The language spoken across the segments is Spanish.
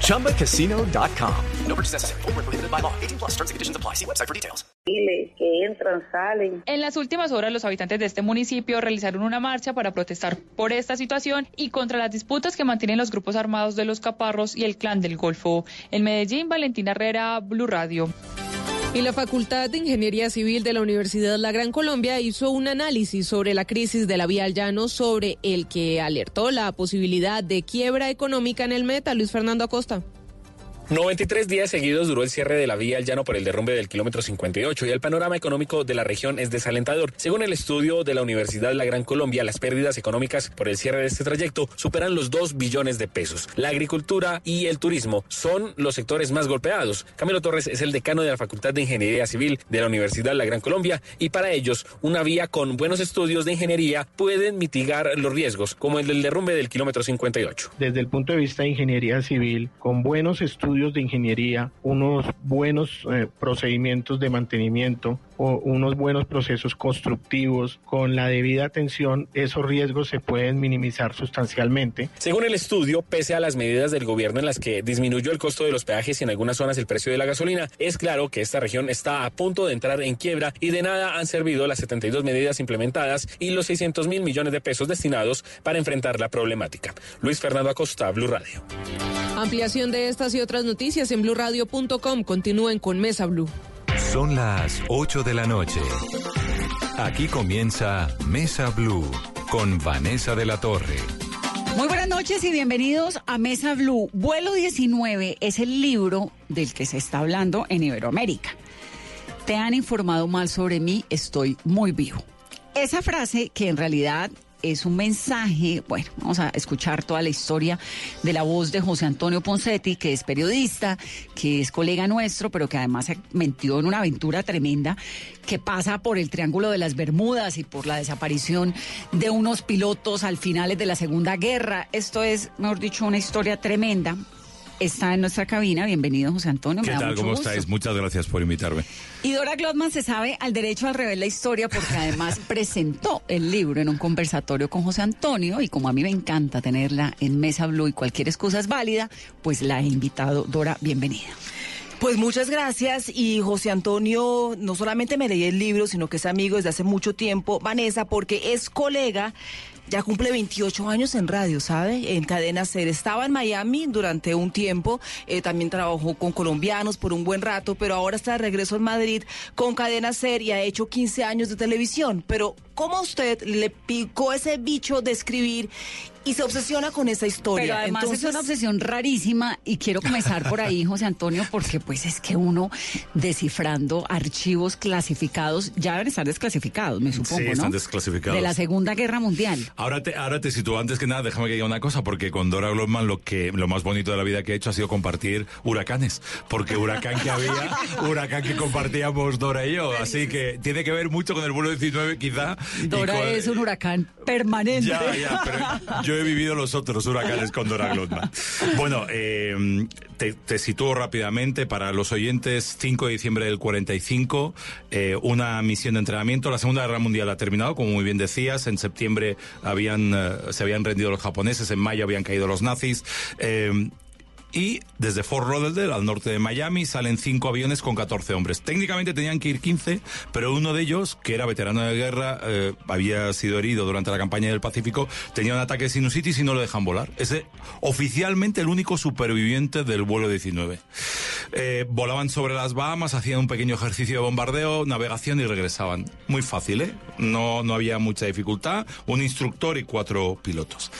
ChumbaCasino.com. No purchase necessary. Full prohibited by law. 18 plus terms and conditions apply. See website for details. Que entran, salen. En las últimas horas, los habitantes de este municipio realizaron una marcha para protestar por esta situación y contra las disputas que mantienen los grupos armados de los Caparros y el Clan del Golfo. En Medellín, Valentina Herrera, Blue Radio. Y la Facultad de Ingeniería Civil de la Universidad La Gran Colombia hizo un análisis sobre la crisis de la vía llano, sobre el que alertó la posibilidad de quiebra económica en el meta. Luis Fernando Acosta. 93 días seguidos duró el cierre de la vía al llano por el derrumbe del kilómetro 58 y el panorama económico de la región es desalentador. Según el estudio de la Universidad de la Gran Colombia, las pérdidas económicas por el cierre de este trayecto superan los 2 billones de pesos. La agricultura y el turismo son los sectores más golpeados. Camilo Torres es el decano de la Facultad de Ingeniería Civil de la Universidad de la Gran Colombia y para ellos una vía con buenos estudios de ingeniería pueden mitigar los riesgos, como el del derrumbe del kilómetro 58. Desde el punto de vista de ingeniería civil, con buenos estudios de ingeniería, unos buenos eh, procedimientos de mantenimiento o unos buenos procesos constructivos, con la debida atención, esos riesgos se pueden minimizar sustancialmente. Según el estudio, pese a las medidas del gobierno en las que disminuyó el costo de los peajes y en algunas zonas el precio de la gasolina, es claro que esta región está a punto de entrar en quiebra y de nada han servido las 72 medidas implementadas y los 600 mil millones de pesos destinados para enfrentar la problemática. Luis Fernando Acosta, Blue Radio. Ampliación de estas y otras noticias en blurradio.com. Continúen con Mesa Blue. Son las 8 de la noche. Aquí comienza Mesa Blue con Vanessa de la Torre. Muy buenas noches y bienvenidos a Mesa Blue. Vuelo 19 es el libro del que se está hablando en Iberoamérica. Te han informado mal sobre mí, estoy muy vivo. Esa frase que en realidad es un mensaje, bueno, vamos a escuchar toda la historia de la voz de José Antonio Poncetti, que es periodista, que es colega nuestro, pero que además se metió en una aventura tremenda que pasa por el Triángulo de las Bermudas y por la desaparición de unos pilotos al finales de la Segunda Guerra. Esto es, mejor dicho, una historia tremenda está en nuestra cabina. Bienvenido, José Antonio. ¿Qué tal? ¿Cómo estáis? Muchas gracias por invitarme. Y Dora Glotman se sabe al derecho al revés la historia porque además presentó el libro en un conversatorio con José Antonio y como a mí me encanta tenerla en Mesa Blue y cualquier excusa es válida, pues la he invitado. Dora, bienvenida. Pues muchas gracias y José Antonio no solamente me leí el libro, sino que es amigo desde hace mucho tiempo, Vanessa, porque es colega ya cumple 28 años en radio, ¿sabe? En Cadena Ser. Estaba en Miami durante un tiempo, eh, también trabajó con colombianos por un buen rato, pero ahora está de regreso en Madrid con Cadena Ser y ha hecho 15 años de televisión. Pero, ¿cómo a usted le picó ese bicho de escribir y se obsesiona con esa historia. Pero además es una obsesión rarísima y quiero comenzar por ahí, José Antonio, porque pues es que uno descifrando archivos clasificados, ya deben estar desclasificados, me supongo, sí, están desclasificados. De la Segunda Guerra Mundial. Ahora te, ahora te sitúo, antes que nada, déjame que diga una cosa, porque con Dora Globman lo que lo más bonito de la vida que he hecho ha sido compartir huracanes, porque huracán que había, huracán que compartíamos Dora y yo, así que tiene que ver mucho con el vuelo 19 quizá. Dora es un huracán permanente. Ya, ya, pero yo he vivido los otros huracanes con Dora Glotman. Bueno, eh, te, te, sitúo rápidamente para los oyentes, 5 de diciembre del 45, eh, una misión de entrenamiento. La Segunda Guerra Mundial ha terminado, como muy bien decías. En septiembre habían, uh, se habían rendido los japoneses, en mayo habían caído los nazis. Y desde Fort Lauderdale, al norte de Miami, salen cinco aviones con 14 hombres. Técnicamente tenían que ir 15, pero uno de ellos, que era veterano de guerra, eh, había sido herido durante la campaña del Pacífico, tenía un ataque de sinusitis y no lo dejan volar. Ese oficialmente el único superviviente del vuelo 19. Eh, volaban sobre las Bahamas, hacían un pequeño ejercicio de bombardeo, navegación y regresaban. Muy fácil, ¿eh? No, no había mucha dificultad. Un instructor y cuatro pilotos.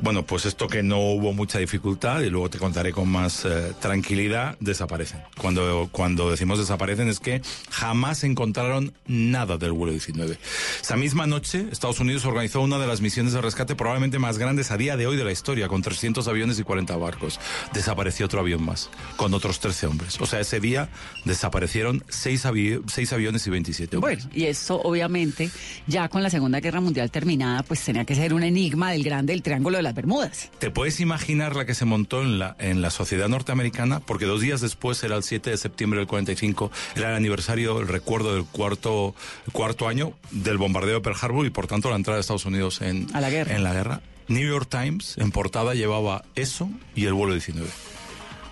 Bueno, pues esto que no hubo mucha dificultad, y luego te contaré contaré con más eh, tranquilidad, desaparecen. Cuando, cuando decimos desaparecen es que jamás encontraron nada del vuelo 19. Esa misma noche, Estados Unidos organizó una de las misiones de rescate probablemente más grandes a día de hoy de la historia, con 300 aviones y 40 barcos. Desapareció otro avión más, con otros 13 hombres. O sea, ese día desaparecieron 6, aviones y 27 hombres. Bueno, y eso obviamente, ya con la Segunda Guerra Mundial terminada, pues tenía que ser un enigma del grande del Triángulo de las Bermudas. ¿Te puedes imaginar la que se montó en la, en la sociedad norteamericana? Porque dos días después, era el 7 de septiembre del 45, era el aniversario, el recuerdo del cuarto, cuarto año del bombardeo de Pearl Harbor y por tanto la entrada de Estados Unidos en, la guerra. en la guerra. New York Times en portada llevaba eso y el vuelo 19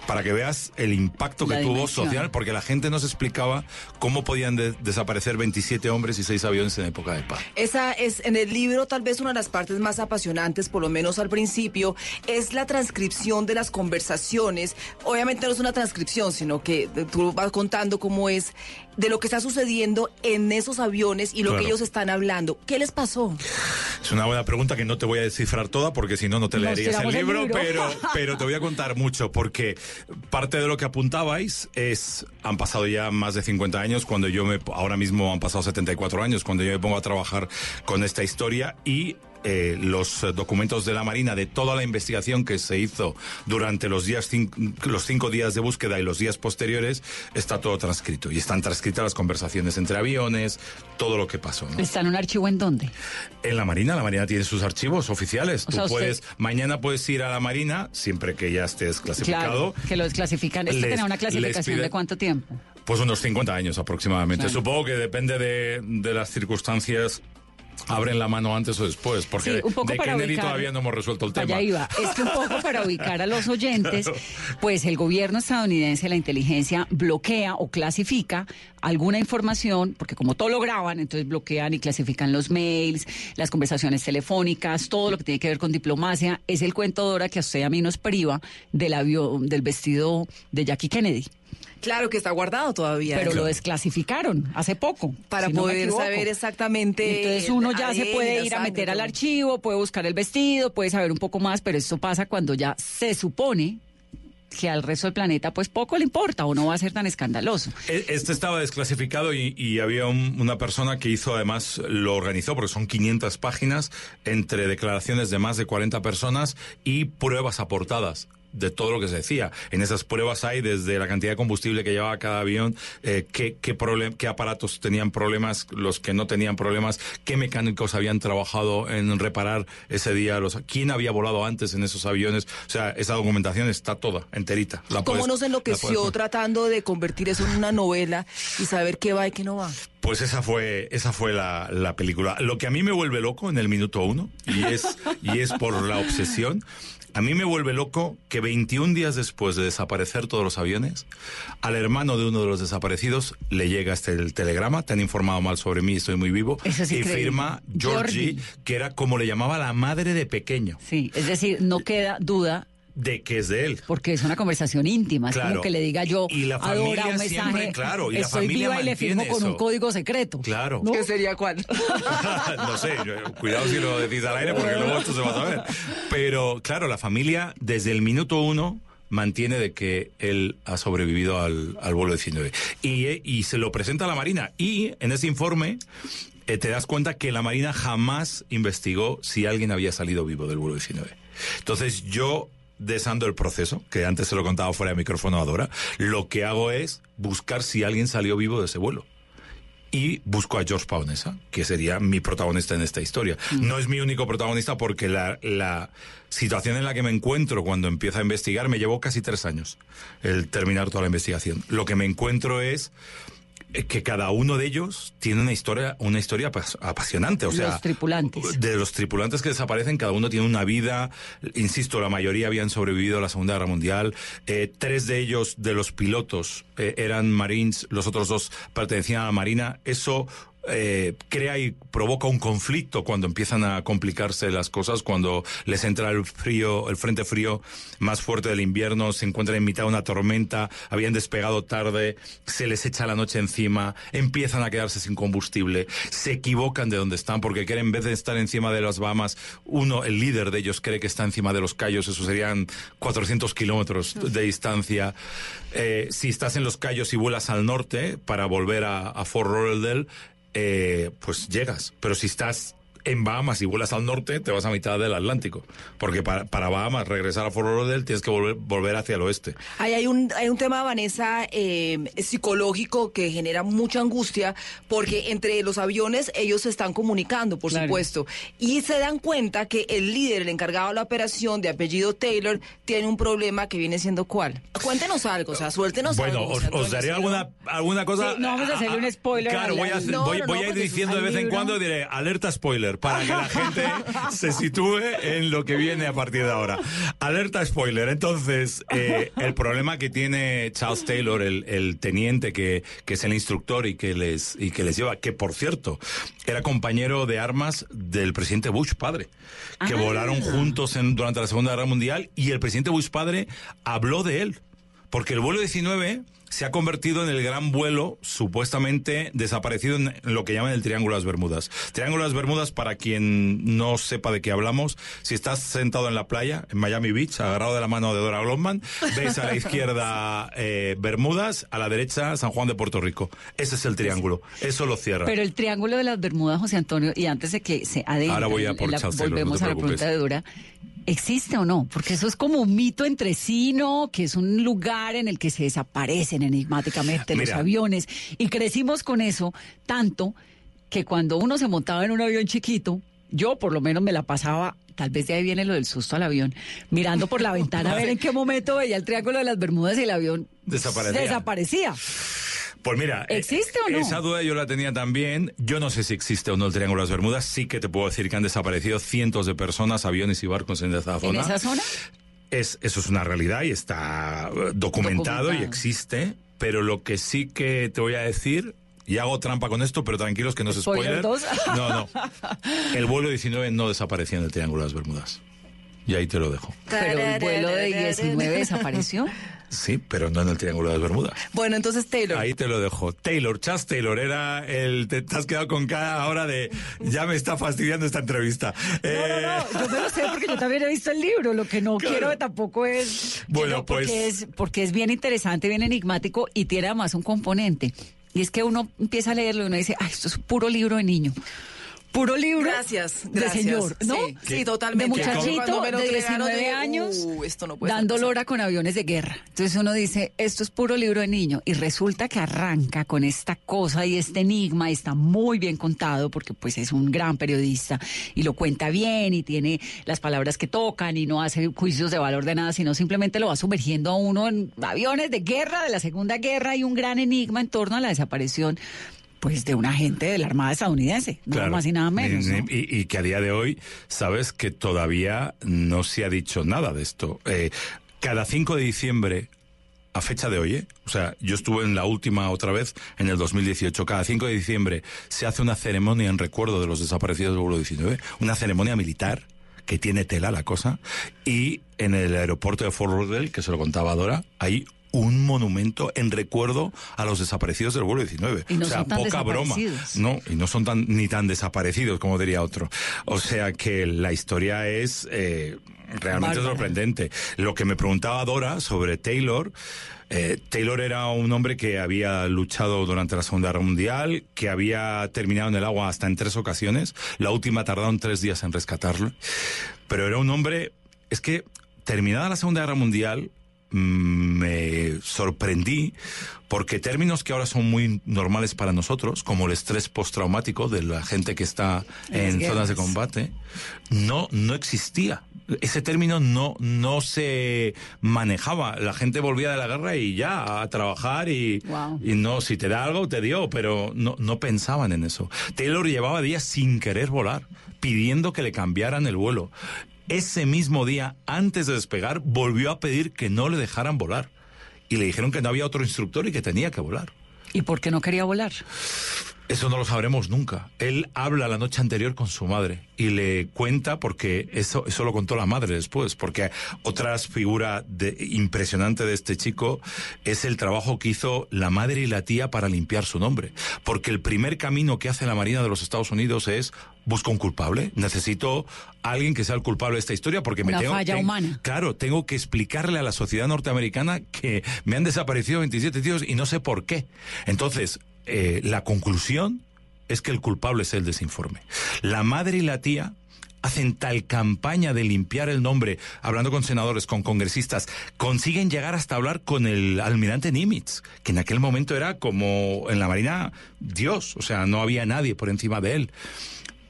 para que veas el impacto que tuvo social, porque la gente no se explicaba cómo podían desaparecer 27 hombres y 6 aviones en época de paz. Esa es en el libro tal vez una de las partes más apasionantes, por lo menos al principio, es la transcripción de las conversaciones. Obviamente no es una transcripción, sino que tú vas contando cómo es de lo que está sucediendo en esos aviones y lo que ellos están hablando. ¿Qué les pasó? Es una buena pregunta que no te voy a descifrar toda porque si no, no te leerías el libro, Pero, pero te voy a contar mucho porque parte de lo que apuntabais es, han pasado ya más de 50 años cuando yo me, ahora mismo han pasado 74 años cuando yo me pongo a trabajar con esta historia y eh, los documentos de la Marina de toda la investigación que se hizo durante los días los cinco días de búsqueda y los días posteriores está todo transcrito y están transcritas las conversaciones entre aviones, todo lo que pasó. ¿Está en un archivo en dónde? En la Marina, la Marina tiene sus archivos oficiales. Tú puedes mañana puedes ir a la Marina siempre que ya estés clasificado. Claro, que lo desclasifican. ¿Esto tiene una clasificación de cuánto tiempo? Pues unos 50 años aproximadamente. Supongo que depende de, de las circunstancias abren la mano antes o después, porque de Kennedy todavía no hemos resuelto el tema. Allá iba. Es que un poco para ubicar a los oyentes, pues el gobierno estadounidense, la inteligencia, bloquea o clasifica alguna información, porque como todo lo graban, entonces bloquean y clasifican los mails, las conversaciones telefónicas, todo lo que tiene que ver con diplomacia. Es el cuento de ahora que a usted a mí nos priva del, avión, del vestido de Jackie Kennedy. Claro que está guardado todavía. Pero lo desclasificaron hace poco. Para poder saber exactamente. Entonces uno ya se puede ir a meter al archivo, puede buscar el vestido, puede saber un poco más, pero esto pasa cuando ya se supone que al resto del planeta pues poco le importa o no va a ser tan escandaloso. E, este estaba desclasificado y, había una persona que hizo además, lo organizó porque son 500 páginas entre declaraciones de más de 40 personas y pruebas aportadas de todo lo que se decía. En esas pruebas hay desde la cantidad de combustible que llevaba cada avión, eh, qué, qué, qué aparatos tenían problemas, los que no tenían problemas, qué mecánicos habían trabajado en reparar ese día, los, quién había volado antes en esos aviones. O sea, esa documentación está toda, enterita. La ¿Cómo nos enloqueció tratando de convertir eso en una novela y saber qué va y qué no va? Pues esa fue, esa fue la, la película. Lo que a mí me vuelve loco en el minuto uno, y es, y es por la obsesión, a mí me vuelve loco que 21 días después de desaparecer todos los aviones, al hermano de uno de los desaparecidos le llega este el telegrama, te han informado mal sobre mí, estoy muy vivo, y firma Georgie, que era como le llamaba la madre de pequeño. Sí, es decir, no queda duda de que es de él. Porque es una conversación íntima, es como que le diga yo y la familia un mensaje, siempre, claro, y la familia viva y le firmo con un código secreto. Claro. ¿Qué sería cuál? no sé, cuidado si lo decís al aire porque luego esto se va a saber. Pero claro, la familia desde el minuto uno mantiene de que él ha sobrevivido al, al vuelo 19. Y, y se lo presenta a la Marina. Y en ese informe eh, te das cuenta que la Marina jamás investigó si alguien había salido vivo del vuelo 19. Entonces yo desando el proceso, que antes se lo contaba fuera de micrófono a Dora, lo que hago es buscar si alguien salió vivo de ese vuelo. Y busco a George Paunesa, que sería mi protagonista en esta historia. Mm. No es mi único protagonista porque la, la situación en la que me encuentro cuando empiezo a investigar me llevó casi tres años el terminar toda la investigación. Lo que me encuentro es que cada uno de ellos tiene una historia, una historia apasionante. O sea, los tripulantes. De los tripulantes que desaparecen, cada uno tiene una vida. Insisto, la mayoría habían sobrevivido a la Segunda Guerra Mundial. Eh, tres de ellos, de los pilotos, eh, eran marines, los otros dos pertenecían a la Marina. Eso eh, crea y provoca un conflicto cuando empiezan a complicarse las cosas, cuando les entra el frío, el frente frío más fuerte del invierno, se encuentran en mitad de una tormenta, habían despegado tarde, se les echa la noche encima, empiezan a quedarse sin combustible, se equivocan de donde están porque creen en vez de estar encima de las Bahamas, uno, el líder de ellos cree que está encima de los Cayos, eso serían 400 kilómetros de distancia. Eh, si estás en los Cayos y vuelas al norte para volver a, a Fort Lauderdale, eh, pues llegas. Pero si estás en Bahamas y vuelas al norte, te vas a mitad del Atlántico. Porque para, para Bahamas, regresar a Fort Lauderdale, tienes que volver, volver hacia el oeste. Ahí hay un, hay un tema, Vanessa, eh, psicológico que genera mucha angustia porque entre los aviones ellos se están comunicando, por supuesto, y se dan cuenta que el líder, el encargado de la operación de apellido Taylor, tiene un problema que viene siendo cuál. Cuéntenos algo, o sea, suéltenos Bueno, algo. os, José os Antonio, daré ¿sí, alguna, alguna cosa. Sí, no vamos a hacerle un spoiler Claro, voy a, No, voy, no, voy no, a ir diciendo de vez en cuando, diré, alerta spoiler, para que la gente se sitúe en lo que viene a partir de ahora. Alerta spoiler. Entonces, eh, el problema que tiene Charles Taylor, el, el teniente que, que es el instructor y que, les, y que les lleva, que por cierto, era compañero de armas del presidente Bush padre, que Ah. volaron juntos en, durante la Segunda Guerra Mundial y el presidente Bush padre habló de él. Porque el vuelo 19 se ha convertido en el gran vuelo supuestamente desaparecido en lo que llaman el Triángulo de las Bermudas. Triángulo de las Bermudas, para quien no sepa de qué hablamos, si estás sentado en la playa, en Miami Beach, agarrado de la mano de Dora Glotman, ves a la izquierda eh, Bermudas, a la derecha San Juan de Puerto Rico. Ese es el triángulo. Eso lo cierra. Pero el triángulo de las Bermudas, José Antonio, y antes de que se adentre, Ahora voy a por en la- Charles Taylor, volvemos no a la pregunta de Dora. ¿Existe o no? Porque eso es como un mito entrecino, que es un lugar en el que se desaparecen enigmáticamente los aviones. Y crecimos con eso tanto que cuando uno se montaba en un avión chiquito, yo por lo menos me la pasaba, tal vez de ahí viene lo del susto al avión, mirando por la ventana a ver en qué momento veía el triángulo de las Bermudas y el avión Desaparecía. desaparecía. Pues mira, eh, ¿Existe o no? Esa duda yo la tenía también. Yo no sé si existe o no el Triángulo de las Bermudas. Sí que te puedo decir que han desaparecido cientos de personas, aviones y barcos en esa ¿En zona. esa zona? Es, eso es una realidad y está documentado, y existe. Pero lo que sí que te voy a decir, y hago trampa con esto, pero tranquilos que no es ¿Spoiler? No, no. El vuelo 19 no desapareció en el Triángulo de las Bermudas. Y ahí te lo dejo. Pero el vuelo de 19 desapareció. Sí, pero no en el Triángulo de las Bermudas. Bueno, entonces Taylor. Ahí te lo dejo. Taylor, Chas Taylor, era el. Te, te has quedado con cada hora de. Ya me está fastidiando esta entrevista. Eh, No, no, yo me lo sé porque yo también he visto el libro. Lo que no Claro. quiero tampoco es. Bueno, no, porque pues- Es, porque es bien interesante, bien enigmático y tiene además un componente. Y es que uno empieza a leerlo y uno dice, ay, esto es puro libro de niño. Puro libro. Gracias, de gracias. señor, ¿no? Sí, sí, totalmente. De muchachito de entregaron, 19 yo dije, años "Uh, esto no puede dando lora con aviones de guerra. Entonces uno dice, esto es puro libro de niño. Y resulta que arranca con esta cosa y este enigma. Y está muy bien contado porque pues es un gran periodista y lo cuenta bien y tiene las palabras que tocan y no hace juicios de valor de nada, sino simplemente lo va sumergiendo a uno en aviones de guerra, de la Segunda Guerra y un gran enigma en torno a la desaparición pues de un agente de la Armada estadounidense, nada Claro. más y nada menos. Y, ¿no? y- y que a día de hoy, sabes que todavía no se ha dicho nada de esto. Eh, cada 5 de diciembre, a fecha de hoy, ¿eh? o sea, yo estuve en la última otra vez en el 2018, cada 5 de diciembre se hace una ceremonia en recuerdo de los desaparecidos del vuelo 19, una ceremonia militar que tiene tela la cosa, y en el aeropuerto de Fort Lauderdale, que se lo contaba Dora, hay un monumento en recuerdo a los desaparecidos del vuelo 19. Y no o sea, son tan poca broma. No, y no son tan ni tan desaparecidos como diría otro. O sea que la historia es eh, realmente Bárbara. sorprendente. Lo que me preguntaba Dora sobre Taylor. eh, Taylor era un hombre que había luchado durante la Segunda Guerra Mundial, que había terminado en el agua hasta en tres ocasiones. La última tardaron tres días en rescatarlo. Pero era un hombre, es que terminada la Segunda Guerra Mundial, me sorprendí porque términos que ahora son muy normales para nosotros, como el estrés postraumático de la gente que está En las zonas de combate, no, no existía. Ese término no, no se manejaba. La gente volvía de la guerra y ya a trabajar y, Wow. y no, si te da algo, te dio, pero no, no pensaban en eso. Taylor llevaba días sin querer volar, pidiendo que le cambiaran el vuelo. Ese mismo día, antes de despegar, volvió a pedir que no le dejaran volar. Y le dijeron que no había otro instructor y que tenía que volar. ¿Y por qué no quería volar? Eso no lo sabremos nunca. Él habla la noche anterior con su madre y le cuenta porque eso, eso lo contó la madre después, porque otra figura de, impresionante de este chico es el trabajo que hizo la madre y la tía para limpiar su nombre. Porque el primer camino que hace la Marina de los Estados Unidos es busco un culpable, necesito alguien que sea el culpable de esta historia porque Una me tengo falla ten- humana. Claro, tengo que explicarle a la sociedad norteamericana que me han desaparecido 27 tíos y no sé por qué. Entonces, eh, la conclusión es que el culpable es el desinforme. La madre y la tía hacen tal campaña de limpiar el nombre, hablando con senadores, con congresistas, consiguen llegar hasta hablar con el almirante Nimitz, que en aquel momento era como en la Marina Dios, o sea, no había nadie por encima de él.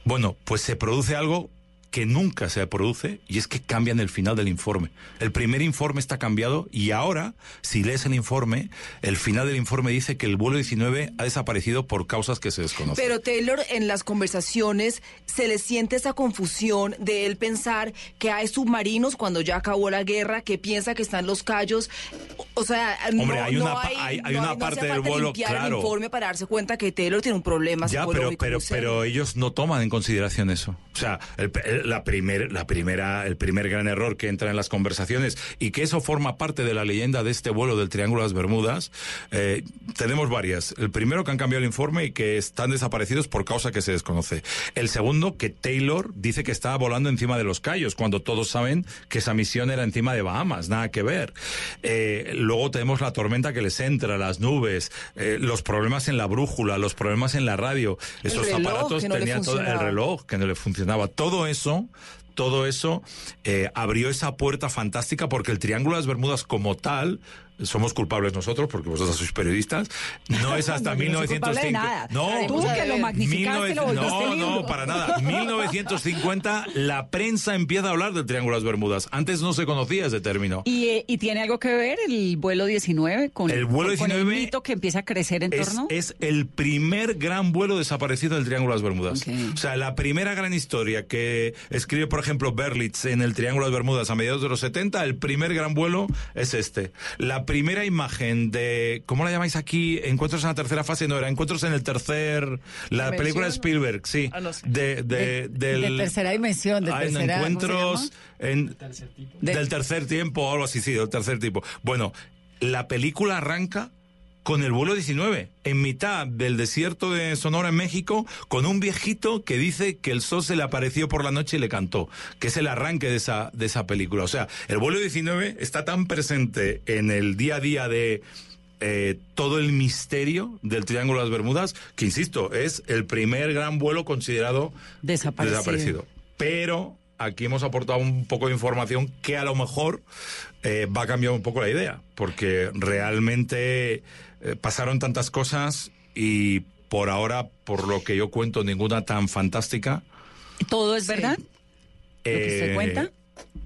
Bueno, pues se produce algo que nunca se produce y es que cambian el final del informe. El primer informe está cambiado y ahora, si lees el informe, el final del informe dice que el vuelo 19 ha desaparecido por causas que se desconocen. Pero Taylor, en las conversaciones se le siente esa confusión de él pensar que hay submarinos cuando ya acabó la guerra, que piensa que están los callos. O sea, Hombre, no, hay no una pa- hay- hay no una no hace parte del vuelo, limpiar el claro. informe para darse cuenta que Taylor tiene un problema Ya, pero, pero, pero ellos no toman en consideración eso. O sea, el, el- la primer, la primera, el primer gran error que entra en las conversaciones y que eso forma parte de la leyenda de este vuelo del Triángulo de las Bermudas, eh, tenemos varias. El primero que han cambiado el informe y que están desaparecidos por causa que se desconoce. El segundo, que Taylor dice que estaba volando encima de los Cayos, cuando todos saben que esa misión era encima de Bahamas, nada que ver. Eh, luego tenemos la tormenta que les entra, las nubes, eh, los problemas en la brújula, los problemas en la radio. Esos aparatos no tenían todo el reloj que no le funcionaba. Todo eso, todo eso eh, abrió esa puerta fantástica porque el Triángulo de las Bermudas como tal somos culpables nosotros porque vosotros sois periodistas. No es hasta No, yo no soy culpable de 1905. nada. No, Tú que lo magnificaste, lo volviste no, no, para nada. 1950 la prensa empieza a hablar del Triángulo de las Bermudas. Antes no se conocía ese término. ¿Y, eh, y tiene algo que ver el vuelo 19 con El vuelo con- con 19 el mito que empieza a crecer en es, torno? es el primer gran vuelo desaparecido del Triángulo de las Bermudas. O sea, la primera gran historia que escribe, por ejemplo, Berlitz en el Triángulo de las Bermudas a mediados de los 70, el primer gran vuelo es este. La primera imagen de, ¿cómo la llamáis aquí? Encuentros en la tercera fase, no era, encuentros en el tercer, la ¿Dimensión? película de Spielberg, sí. Ah, no sé. de, de, del, de tercera dimensión, de Ah, en tercera... ¿cómo se encuentros en, De- del tercer tiempo o algo así, sí, del tercer tipo. Bueno, la película arranca con el vuelo 19, en mitad del desierto de Sonora en México, con un viejito que dice que el sol se le apareció por la noche y le cantó, que es el arranque de esa, de esa película. O sea, el vuelo 19 está tan presente en el día a día de eh, todo el misterio del Triángulo de las Bermudas, que insisto, es el primer gran vuelo considerado Desaparecido. desaparecido. Pero aquí hemos aportado un poco de información que a lo mejor eh, va a cambiar un poco la idea, porque realmente eh, pasaron tantas cosas y por ahora, por lo que yo cuento, ninguna tan fantástica. ¿Todo es verdad? ¿Lo que se Eh, cuenta?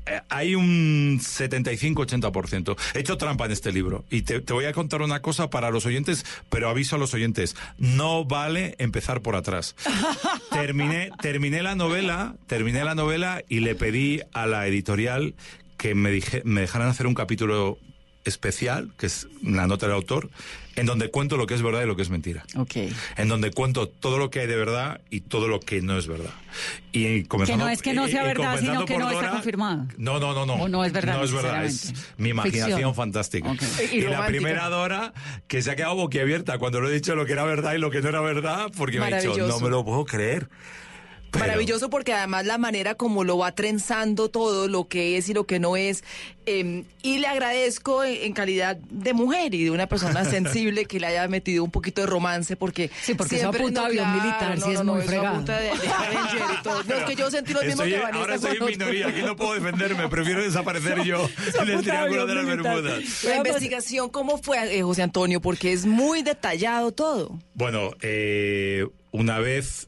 eh, Hay un 75-80%. He hecho trampa en este libro y te, te voy a contar una cosa para los oyentes, pero aviso a los oyentes, no vale empezar por atrás. terminé, terminé la novela, terminé la novela y le pedí a la editorial que me, dije, me dejaran hacer un capítulo especial, que es la nota del autor, en donde cuento lo que es verdad y lo que es mentira. Ok. En donde cuento todo lo que hay de verdad y todo lo que no es verdad. Y Que comenzando- no es que no sea verdad, sino que no está Dora, confirmado. no, no, no, no. O no es verdad No es verdad, es mi imaginación Ficción. fantástica. Ok. Y, Y la primera Dora que se ha quedado boquiabierta cuando lo he dicho lo que era verdad y lo que no era verdad, porque me ha dicho, no me lo puedo creer. Pero- Maravilloso porque además la manera como lo va trenzando todo, lo que es y lo que no es. eh, y le agradezco en, en calidad de mujer y de una persona sensible que le haya metido un poquito de romance porque... Sí, porque eso siempre- apunta a avión militar, sí es muy eso fregado. apunta de, de Avenger y todo. No, es que yo sentí lo mismo Estoy- que Vanessa ahora estoy en minoría, aquí no puedo defenderme, prefiero desaparecer yo en el Triángulo de las Bermudas. La investigación, ¿cómo fue, eh, José Antonio? Porque es muy detallado todo. Bueno, eh, una vez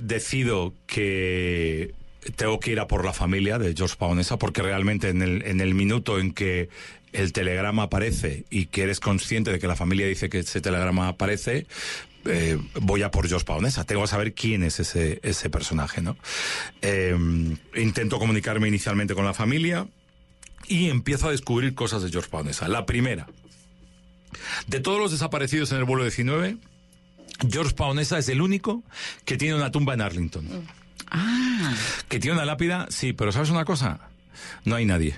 decido que tengo que ir a por la familia de George Paonesa, porque realmente en el, minuto en que el telegrama aparece y que eres consciente de que la familia dice que ese telegrama aparece, eh, voy a por George Paonesa. Tengo que saber quién es ese, ese personaje, ¿no? Eh, intento comunicarme inicialmente con la familia y empiezo a descubrir cosas de George Paonesa. La primera, de todos los desaparecidos en el vuelo 19, George Paonesa es el único que tiene una tumba en Arlington. Ah. Que tiene una lápida, sí, pero ¿sabes una cosa? No hay nadie.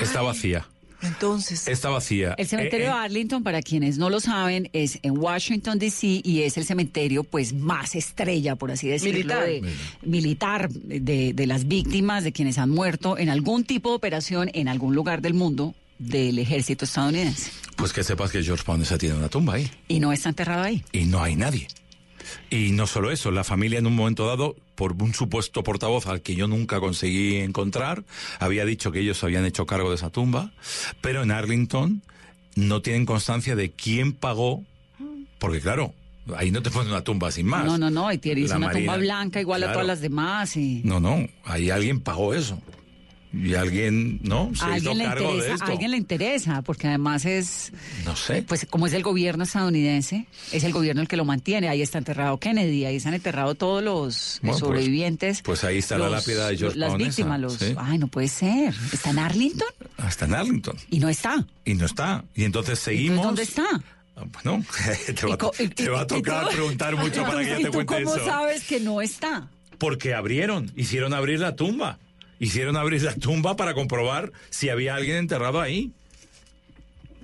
Está vacía. Entonces. Está vacía. El cementerio Eh, de Arlington, para quienes no lo saben, es en Washington, D.C. y es el cementerio pues más estrella, por así decirlo, Militar. de- militar de, de las víctimas, de quienes han muerto en algún tipo de operación en algún lugar del mundo del ejército estadounidense. Pues que sepas que George Paonesa tiene una tumba ahí. Y no está enterrado ahí. y no hay nadie. Y no solo eso, la familia en un momento dado, por un supuesto portavoz al que yo nunca conseguí encontrar, había dicho que ellos habían hecho cargo de esa tumba, pero en Arlington no tienen constancia de quién pagó, porque claro, ahí no te ponen una tumba sin más. No, no, no, y tiene La una tumba blanca igual a todas las demás. Y... No, no, ahí alguien pagó eso. Y alguien, ¿no? Se a hizo alguien le cargo de interesa, esto. a alguien le interesa, porque además es, No sé. pues como es el gobierno estadounidense, es el gobierno el que lo mantiene. Ahí está enterrado Kennedy, ahí están enterrados todos los Bueno, pues- sobrevivientes. pues ahí está la lápida de George Las Paonesa, víctimas, los. sí. Ay, no puede ser. ¿Está en Arlington? Hasta en Arlington. Y no está. Y no está. Y entonces seguimos. ¿Dónde está? Ah, Bueno, te va, a te va tocar preguntar mucho para que yo ¿Y te tú cuente cómo eso. sabes que no está? Porque abrieron, hicieron abrir la tumba. Hicieron abrir la tumba para comprobar si había alguien enterrado ahí.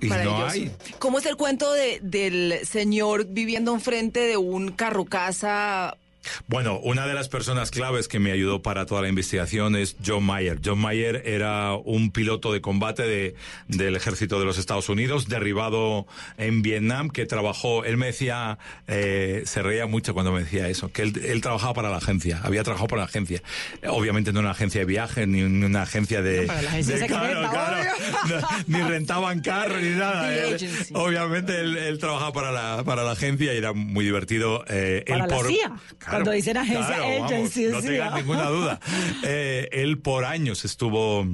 Y no hay. ¿Cómo es el cuento de- del señor viviendo enfrente de un carro casa? Bueno, una de las personas claves que me ayudó para toda la investigación es John Mayer. John Mayer era un piloto de combate de, del ejército de los Estados Unidos, derribado en Vietnam, que trabajó, él me decía, eh, se reía mucho cuando me decía eso, que él, él trabajaba para la agencia, había trabajado para la agencia. Obviamente no una agencia de viaje, ni una agencia de... ni rentaban carro, ni nada. Él- obviamente él, él trabajaba para la, para la agencia y era muy divertido. eh, él Para la por- CIA. Cuando dicen agencia, vamos, agency, no CIA. tengas ninguna duda. Eh, él por años estuvo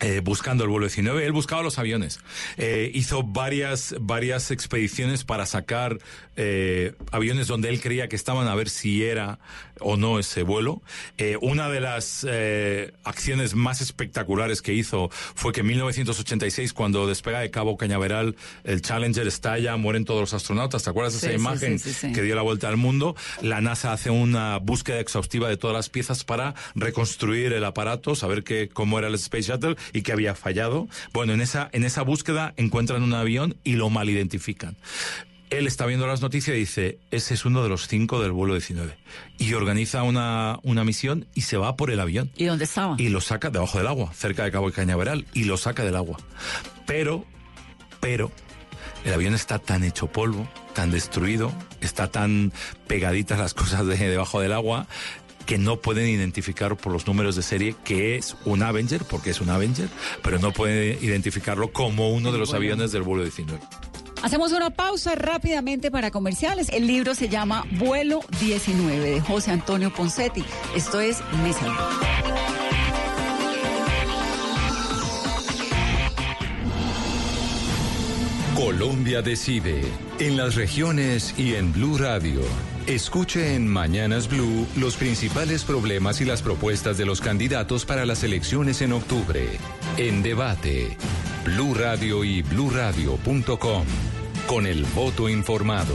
eh, buscando el vuelo 19, él buscaba los aviones. Eh, hizo varias, varias expediciones para sacar eh, aviones donde él creía que estaban a ver si era o no ese vuelo. Eh, una de las eh, acciones más espectaculares que hizo fue que en 1986, cuando despega de Cabo Cañaveral, el Challenger estalla, mueren todos los astronautas. ¿Te acuerdas de Sí, esa sí, imagen sí, sí, sí. que dio la vuelta al mundo? La NASA hace una búsqueda exhaustiva de todas las piezas para reconstruir el aparato, saber que, cómo era el Space Shuttle y que había fallado. Bueno, en esa, en esa búsqueda encuentran un avión y lo mal identifican. Él está viendo las noticias y dice, ese es uno de los cinco del vuelo 19. Y organiza una, una misión y se va por el avión. ¿Y dónde estaba? Y lo saca debajo del agua, cerca de Cabo de Cañaveral, y lo saca del agua. Pero, pero, el avión está tan hecho polvo, tan destruido, está tan pegaditas las cosas de debajo del agua, que no pueden identificar por los números de serie que es un Avenger, porque es un Avenger, pero no pueden identificarlo como uno de los aviones del vuelo 19. Hacemos una pausa rápidamente para comerciales. El libro se llama Vuelo 19 de José Antonio Poncetti. Esto es Mesa. Colombia decide en las regiones y en Blue Radio. Escuche en Mañanas Blue los principales problemas y las propuestas de los candidatos para las elecciones en octubre. En debate, Blue Radio y bluradio.com. Con el voto informado.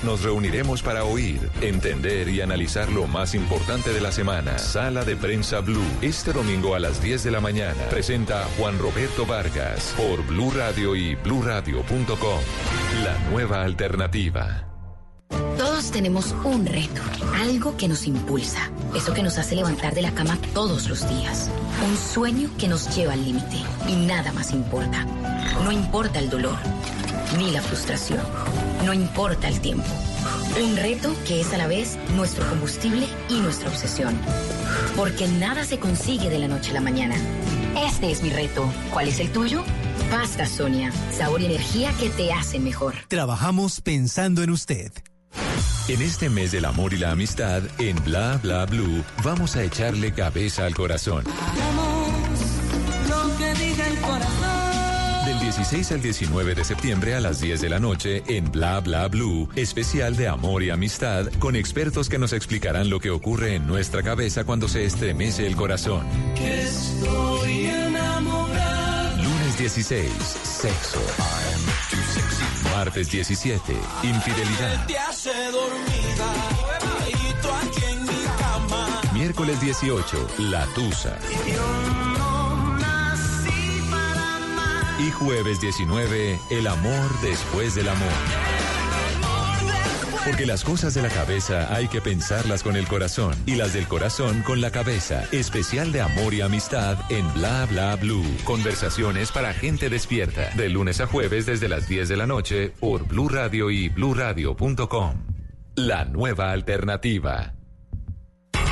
nos reuniremos para oír, entender y analizar lo más importante de la semana. Sala de prensa Blue. Este domingo a las 10 de la mañana. Presenta Juan Roberto Vargas por Blue Radio y bluradio.com. La nueva alternativa. Todos tenemos un reto, algo que nos impulsa, eso que nos hace levantar de la cama todos los días, un sueño que nos lleva al límite y nada más importa. No importa el dolor, ni la frustración, no importa el tiempo. Un reto que es a la vez nuestro combustible y nuestra obsesión. Porque nada se consigue de la noche a la mañana. Este es mi reto. ¿Cuál es el tuyo? Pasta Sonia, sabor y energía que te hacen mejor. Trabajamos pensando en usted. En este mes del amor y la amistad, en Bla Bla Blue, vamos a echarle cabeza al corazón. lo 16 al 19 de septiembre a las 10 de la noche en Bla Bla Blue, especial de amor y amistad con expertos que nos explicarán lo que ocurre en nuestra cabeza cuando se estremece el corazón. Estoy enamorado. Lunes 16, sexo. Martes 17, infidelidad. Te hace dormida. Y tú aquí en mi cama. Miércoles 18, la tusa. Yo Y jueves 19, el amor después del amor. Porque las cosas de la cabeza hay que pensarlas con el corazón y las del corazón con la cabeza. Especial de amor y amistad en Bla Bla Blue. Conversaciones para gente despierta. De lunes a jueves desde las 10 de la noche por Blue Radio y bluradio.com. La nueva alternativa.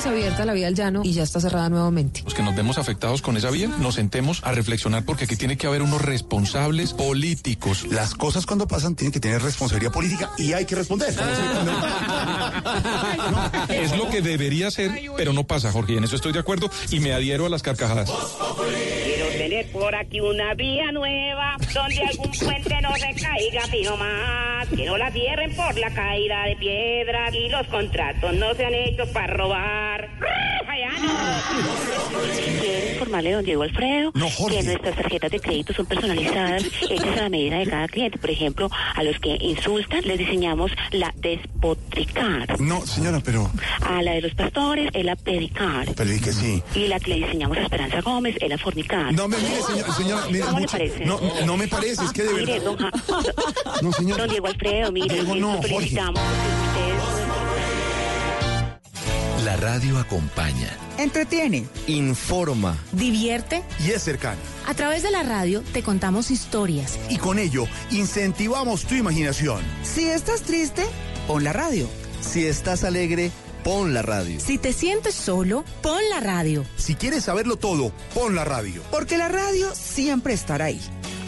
Horas abierta la vía al llano y ya está cerrada nuevamente. Los que nos vemos afectados con esa vía, nos sentemos a reflexionar porque aquí tiene que haber unos responsables políticos. Las cosas cuando pasan tienen que tener responsabilidad política y hay que responder. Es lo que debería ser, pero no pasa, Jorge. y En eso estoy de acuerdo y me adhiero a las carcajadas. Tener por aquí una vía nueva donde algún puente no se caiga, fijo más. Que no la cierren por la caída de piedras y los contratos no se han hecho para robar. Quiero informarle, don Diego Alfredo, que nuestras tarjetas de crédito son personalizadas, hechas a la medida de cada cliente. Por ejemplo, a los que insultan les diseñamos la despotricar. No, señora, pero... A la de los pastores es la predicar. Pero que sí. Y la que le diseñamos a Esperanza Gómez es la fornicar. No, me mire, señora, señora mire, ¿Cómo mucho- le parece? No, no me parece, es que de Mire, verdad... don, Ja- No, señor. don Diego Alfredo, mire, Diego, no, Jorge. La radio acompaña. Entretiene. Informa. Divierte. Y es cercano. A través de la radio te contamos historias. Y con ello incentivamos tu imaginación. Si estás triste, pon la radio. Si estás alegre, pon la radio. Si te sientes solo, pon la radio. Si quieres saberlo todo, pon la radio. Porque la radio siempre estará ahí,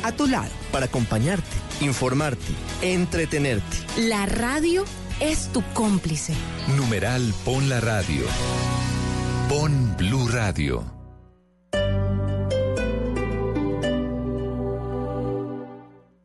a tu lado. Para acompañarte, informarte, entretenerte. La radio es tu cómplice. Numeral Pon la Radio. Pon Blue Radio.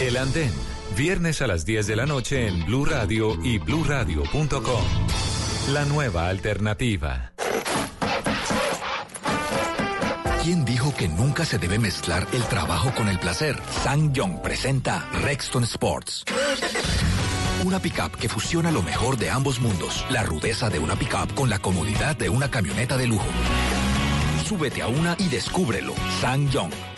El Andén. Viernes a las 10 de la noche en Blue Radio y bluradio.com. La nueva alternativa. ¿Quién dijo que nunca se debe mezclar el trabajo con el placer? Sang Young presenta Rexton Sports. Una pickup que fusiona lo mejor de ambos mundos. La rudeza de una pickup con la comodidad de una camioneta de lujo. Súbete a una y descúbrelo. Sang Young.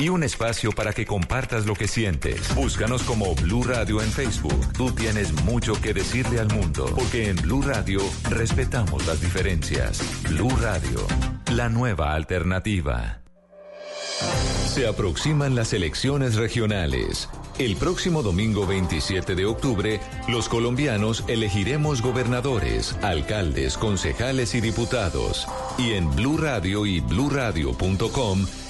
Y un espacio para que compartas lo que sientes. Búscanos como Blue Radio en Facebook. Tú tienes mucho que decirle al mundo. Porque en Blue Radio respetamos las diferencias. Blue Radio, la nueva alternativa. Se aproximan las elecciones regionales. El próximo domingo 27 de octubre, los colombianos elegiremos gobernadores, alcaldes, concejales y diputados. Y en Blue Radio y bluradio.com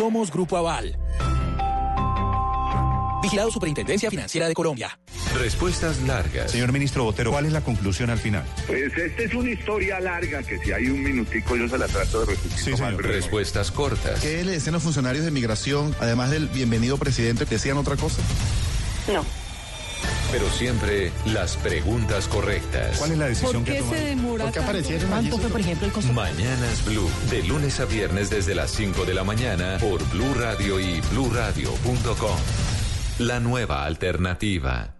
Somos Grupo Aval. Vigilado Superintendencia Financiera de Colombia. Respuestas largas. Señor ministro Botero, ¿cuál es la conclusión al final? Pues esta es una historia larga que si hay un minutico yo se la trato de resumir. breve. Respuestas cortas. ¿Qué le decían los funcionarios de migración, además del bienvenido presidente, decían otra cosa? No. Pero siempre las preguntas correctas. ¿Cuál es la decisión ¿Por qué se demora ¿Por qué aparecieron ¿Cuánto fue, por ejemplo, el costo? Mañanas Blue, de lunes a viernes desde las 5 de la mañana por Blue Radio y bluradio.com. La nueva alternativa.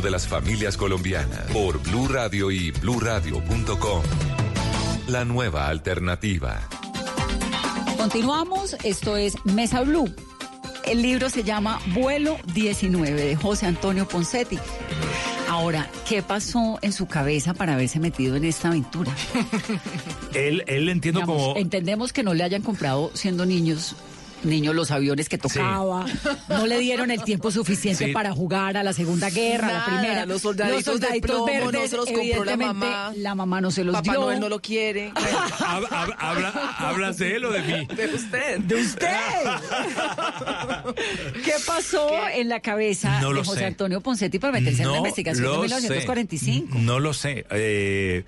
de las familias colombianas por Blue Radio y bluradio.com. La nueva alternativa. Continuamos, esto es Mesa Blue. El libro se llama Vuelo 19 de José Antonio Poncetti. Ahora, ¿qué pasó en su cabeza para haberse metido en esta aventura? Él, él entiendo Digamos, como... Entendemos que no le hayan comprado siendo niños niños los aviones que tocaba, no le dieron el tiempo suficiente Sí. para jugar a la Segunda Guerra, a la Primera. los soldaditos de plomo, no se los compró la mamá. la mamá no se los Papá dio. Noel no lo quiere. Hab- hab- habla- ¿Hablas de él o de mí? De usted. de usted. ¿Qué pasó en la cabeza No de José sé. Antonio Poncetti para meterse en la investigación de lo 1945? sé. No lo sé. Eh,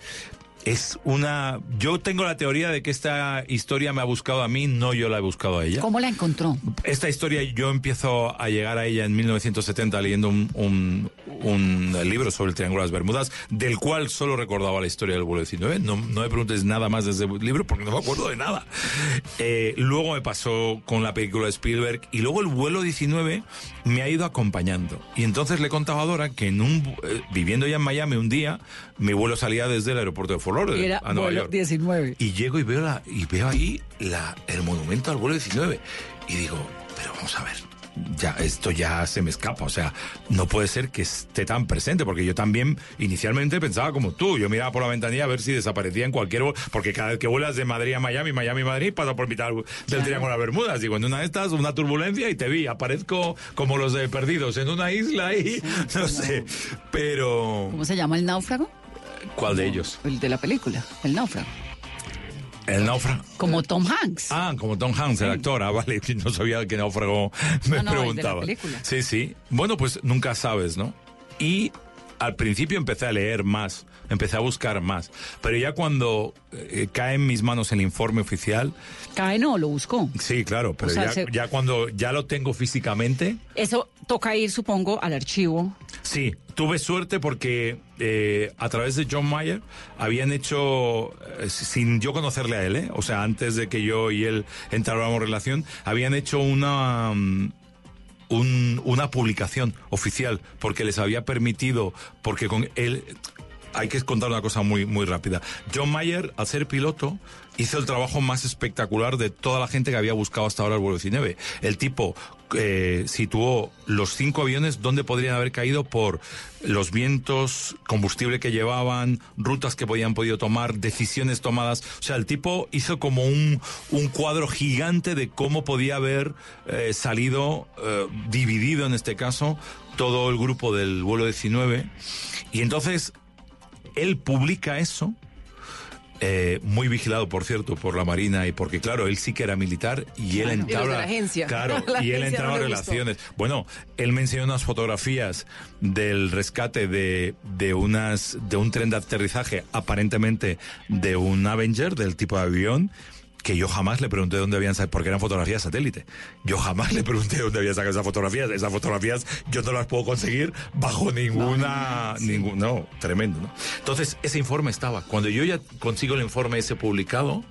es una. Yo tengo la teoría de que esta historia me ha buscado a mí, no yo la he buscado a ella. ¿Cómo la encontró? Esta historia yo empiezo a llegar a ella en 1970 leyendo un, un- un libro sobre el Triángulo de las Bermudas, del cual solo recordaba la historia del vuelo 19. No, no me preguntes nada más de ese libro porque no me acuerdo de nada. Eh, luego me pasó con la película de Spielberg y luego el vuelo 19 me ha ido acompañando. Y entonces le contaba a Dora que en un, eh, viviendo ya en Miami un día, mi vuelo salía desde el aeropuerto de Fort Lauderdale era a Nueva vuelo York. 19. Y llego y veo, la, y veo ahí la, el monumento al vuelo 19. Y digo, pero vamos a ver, ya, esto ya se me escapa. O sea, no puede ser que esté tan presente, porque yo también inicialmente pensaba como tú. Yo miraba por la ventanilla a ver si desaparecía en cualquier. vuelo, Porque cada vez que vuelas de Madrid a Miami, Miami a Madrid, pasa por mitad del Triángulo de las Bermudas. Y cuando una de estas, una turbulencia y te vi, aparezco como los de perdidos en una isla y no sé. Pero. ¿Cómo se llama el náufrago? ¿Cuál de ellos? El de la película, el náufrago. El náufrago. Como Tom Hanks. Ah, como Tom Hanks, el actor. Ah, vale, no sabía que náufrago me No, no, el de la preguntaba. película. Sí, sí. Bueno, pues nunca sabes, ¿no? Y al principio empecé a leer más, empecé a buscar más, pero ya cuando eh, cae en mis manos el informe oficial... Cae no, lo buscó. Sí, claro, pero O sea, ya, se- ya cuando ya lo tengo físicamente... Eso toca ir, supongo, al archivo. Sí, tuve suerte porque eh, a través de John Mayer habían hecho, eh, sin yo conocerle a él, ¿eh? o sea, antes de que yo y él entráramos en relación, habían hecho una... mm, un- una publicación oficial porque les había permitido, porque con él hay que contar una cosa muy, muy rápida. John Mayer, al ser piloto, hizo el trabajo más espectacular de toda la gente que había buscado hasta ahora el vuelo 19. El tipo eh, situó los cinco aviones donde podrían haber caído por los vientos, combustible que llevaban, rutas que podían podido tomar, decisiones tomadas. O sea, el tipo hizo como un, un cuadro gigante de cómo podía haber eh, salido, eh, dividido en este caso, todo el grupo del vuelo 19. Y entonces él publica eso, eh, muy vigilado, por cierto, por la Marina y porque, claro, él sí que era militar y él entraba. agencia. Claro, La y él entraba no gustó. relaciones. Bueno, él me enseñó unas fotografías del rescate de, de unas de un tren de aterrizaje, aparentemente de un Avenger, del tipo de avión que yo jamás le pregunté dónde habían sacado, porque eran fotografías satélite. Yo jamás le pregunté dónde habían sacado esas fotografías. Esas fotografías yo no las puedo conseguir bajo ninguna, ningún, no, tremendo, ¿no? Entonces, ese informe estaba. Cuando yo ya consigo el informe ese publicado,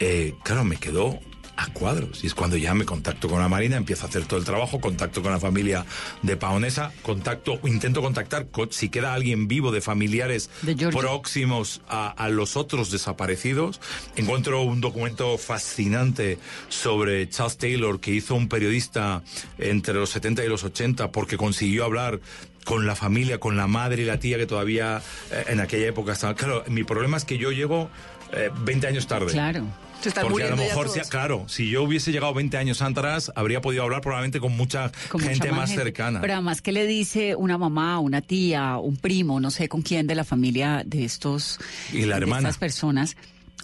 eh, claro, me quedó a cuadros. Y es cuando ya me contacto con la Marina, empiezo a hacer todo el trabajo, contacto con la familia de Paonesa, contacto, intento contactar con, si queda alguien vivo de familiares próximos a, a los otros desaparecidos. Encuentro un documento fascinante sobre Charles Taylor que hizo un periodista entre los 70 y los 80 porque consiguió hablar con la familia, con la madre y la tía que todavía eh, en aquella época estaban. Claro, mi problema es que yo llego eh, 20 años tarde. Claro. Se están Porque a lo mejor, si- todos. claro, si yo hubiese llegado 20 años atrás, habría podido hablar probablemente con mucha con mucha gente más gente. cercana. Pero además, ¿qué le dice una mamá, una tía, un primo, no sé con quién de la familia de estos Y la de hermana. estas personas?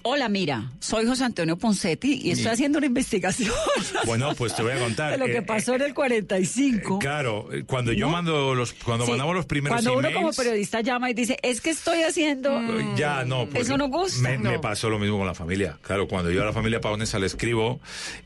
Hola, mira, soy José Antonio Poncetti y estoy Y- haciendo una investigación Bueno, pues te voy a contar. de lo que eh, pasó en el 45. Claro, eh, cuando yo mando los, cuando Sí, mandamos los primeros Cuando uno emails, como periodista llama y dice, es que estoy haciendo... Eh, Ya, no. ¿Eso no gusta? Me, pasó lo mismo con la familia. Claro, cuando yo a la familia paonesa le escribo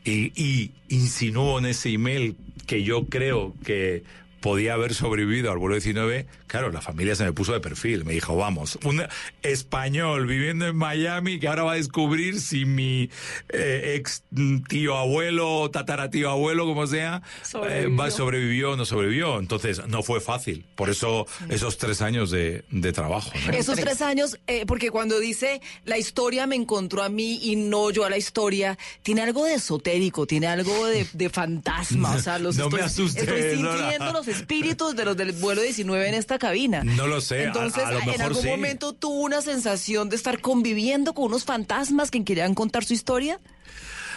y, y insinúo en ese email que yo creo que podía haber sobrevivido al vuelo 19, claro, la familia se me puso de perfil. Me dijo, vamos, un español viviendo en Miami que ahora va a descubrir si mi eh, ex tío abuelo, tataratío abuelo, como sea, eh, Sobrevivió. va, sobrevivió o no sobrevivió. Entonces, no fue fácil. Por eso, esos tres años de, de trabajo. ¿no? Esos tres años, eh, porque cuando dice la historia me encontró a mí y no yo a la historia, tiene algo de esotérico, tiene algo de, de fantasma. O sea, los No me estoy, asustes, estoy Nora. Espíritus de los del vuelo 19 en esta cabina. No lo sé, Entonces, a lo en algún sí. momento tuvo una sensación de estar conviviendo con unos fantasmas que querían contar su historia.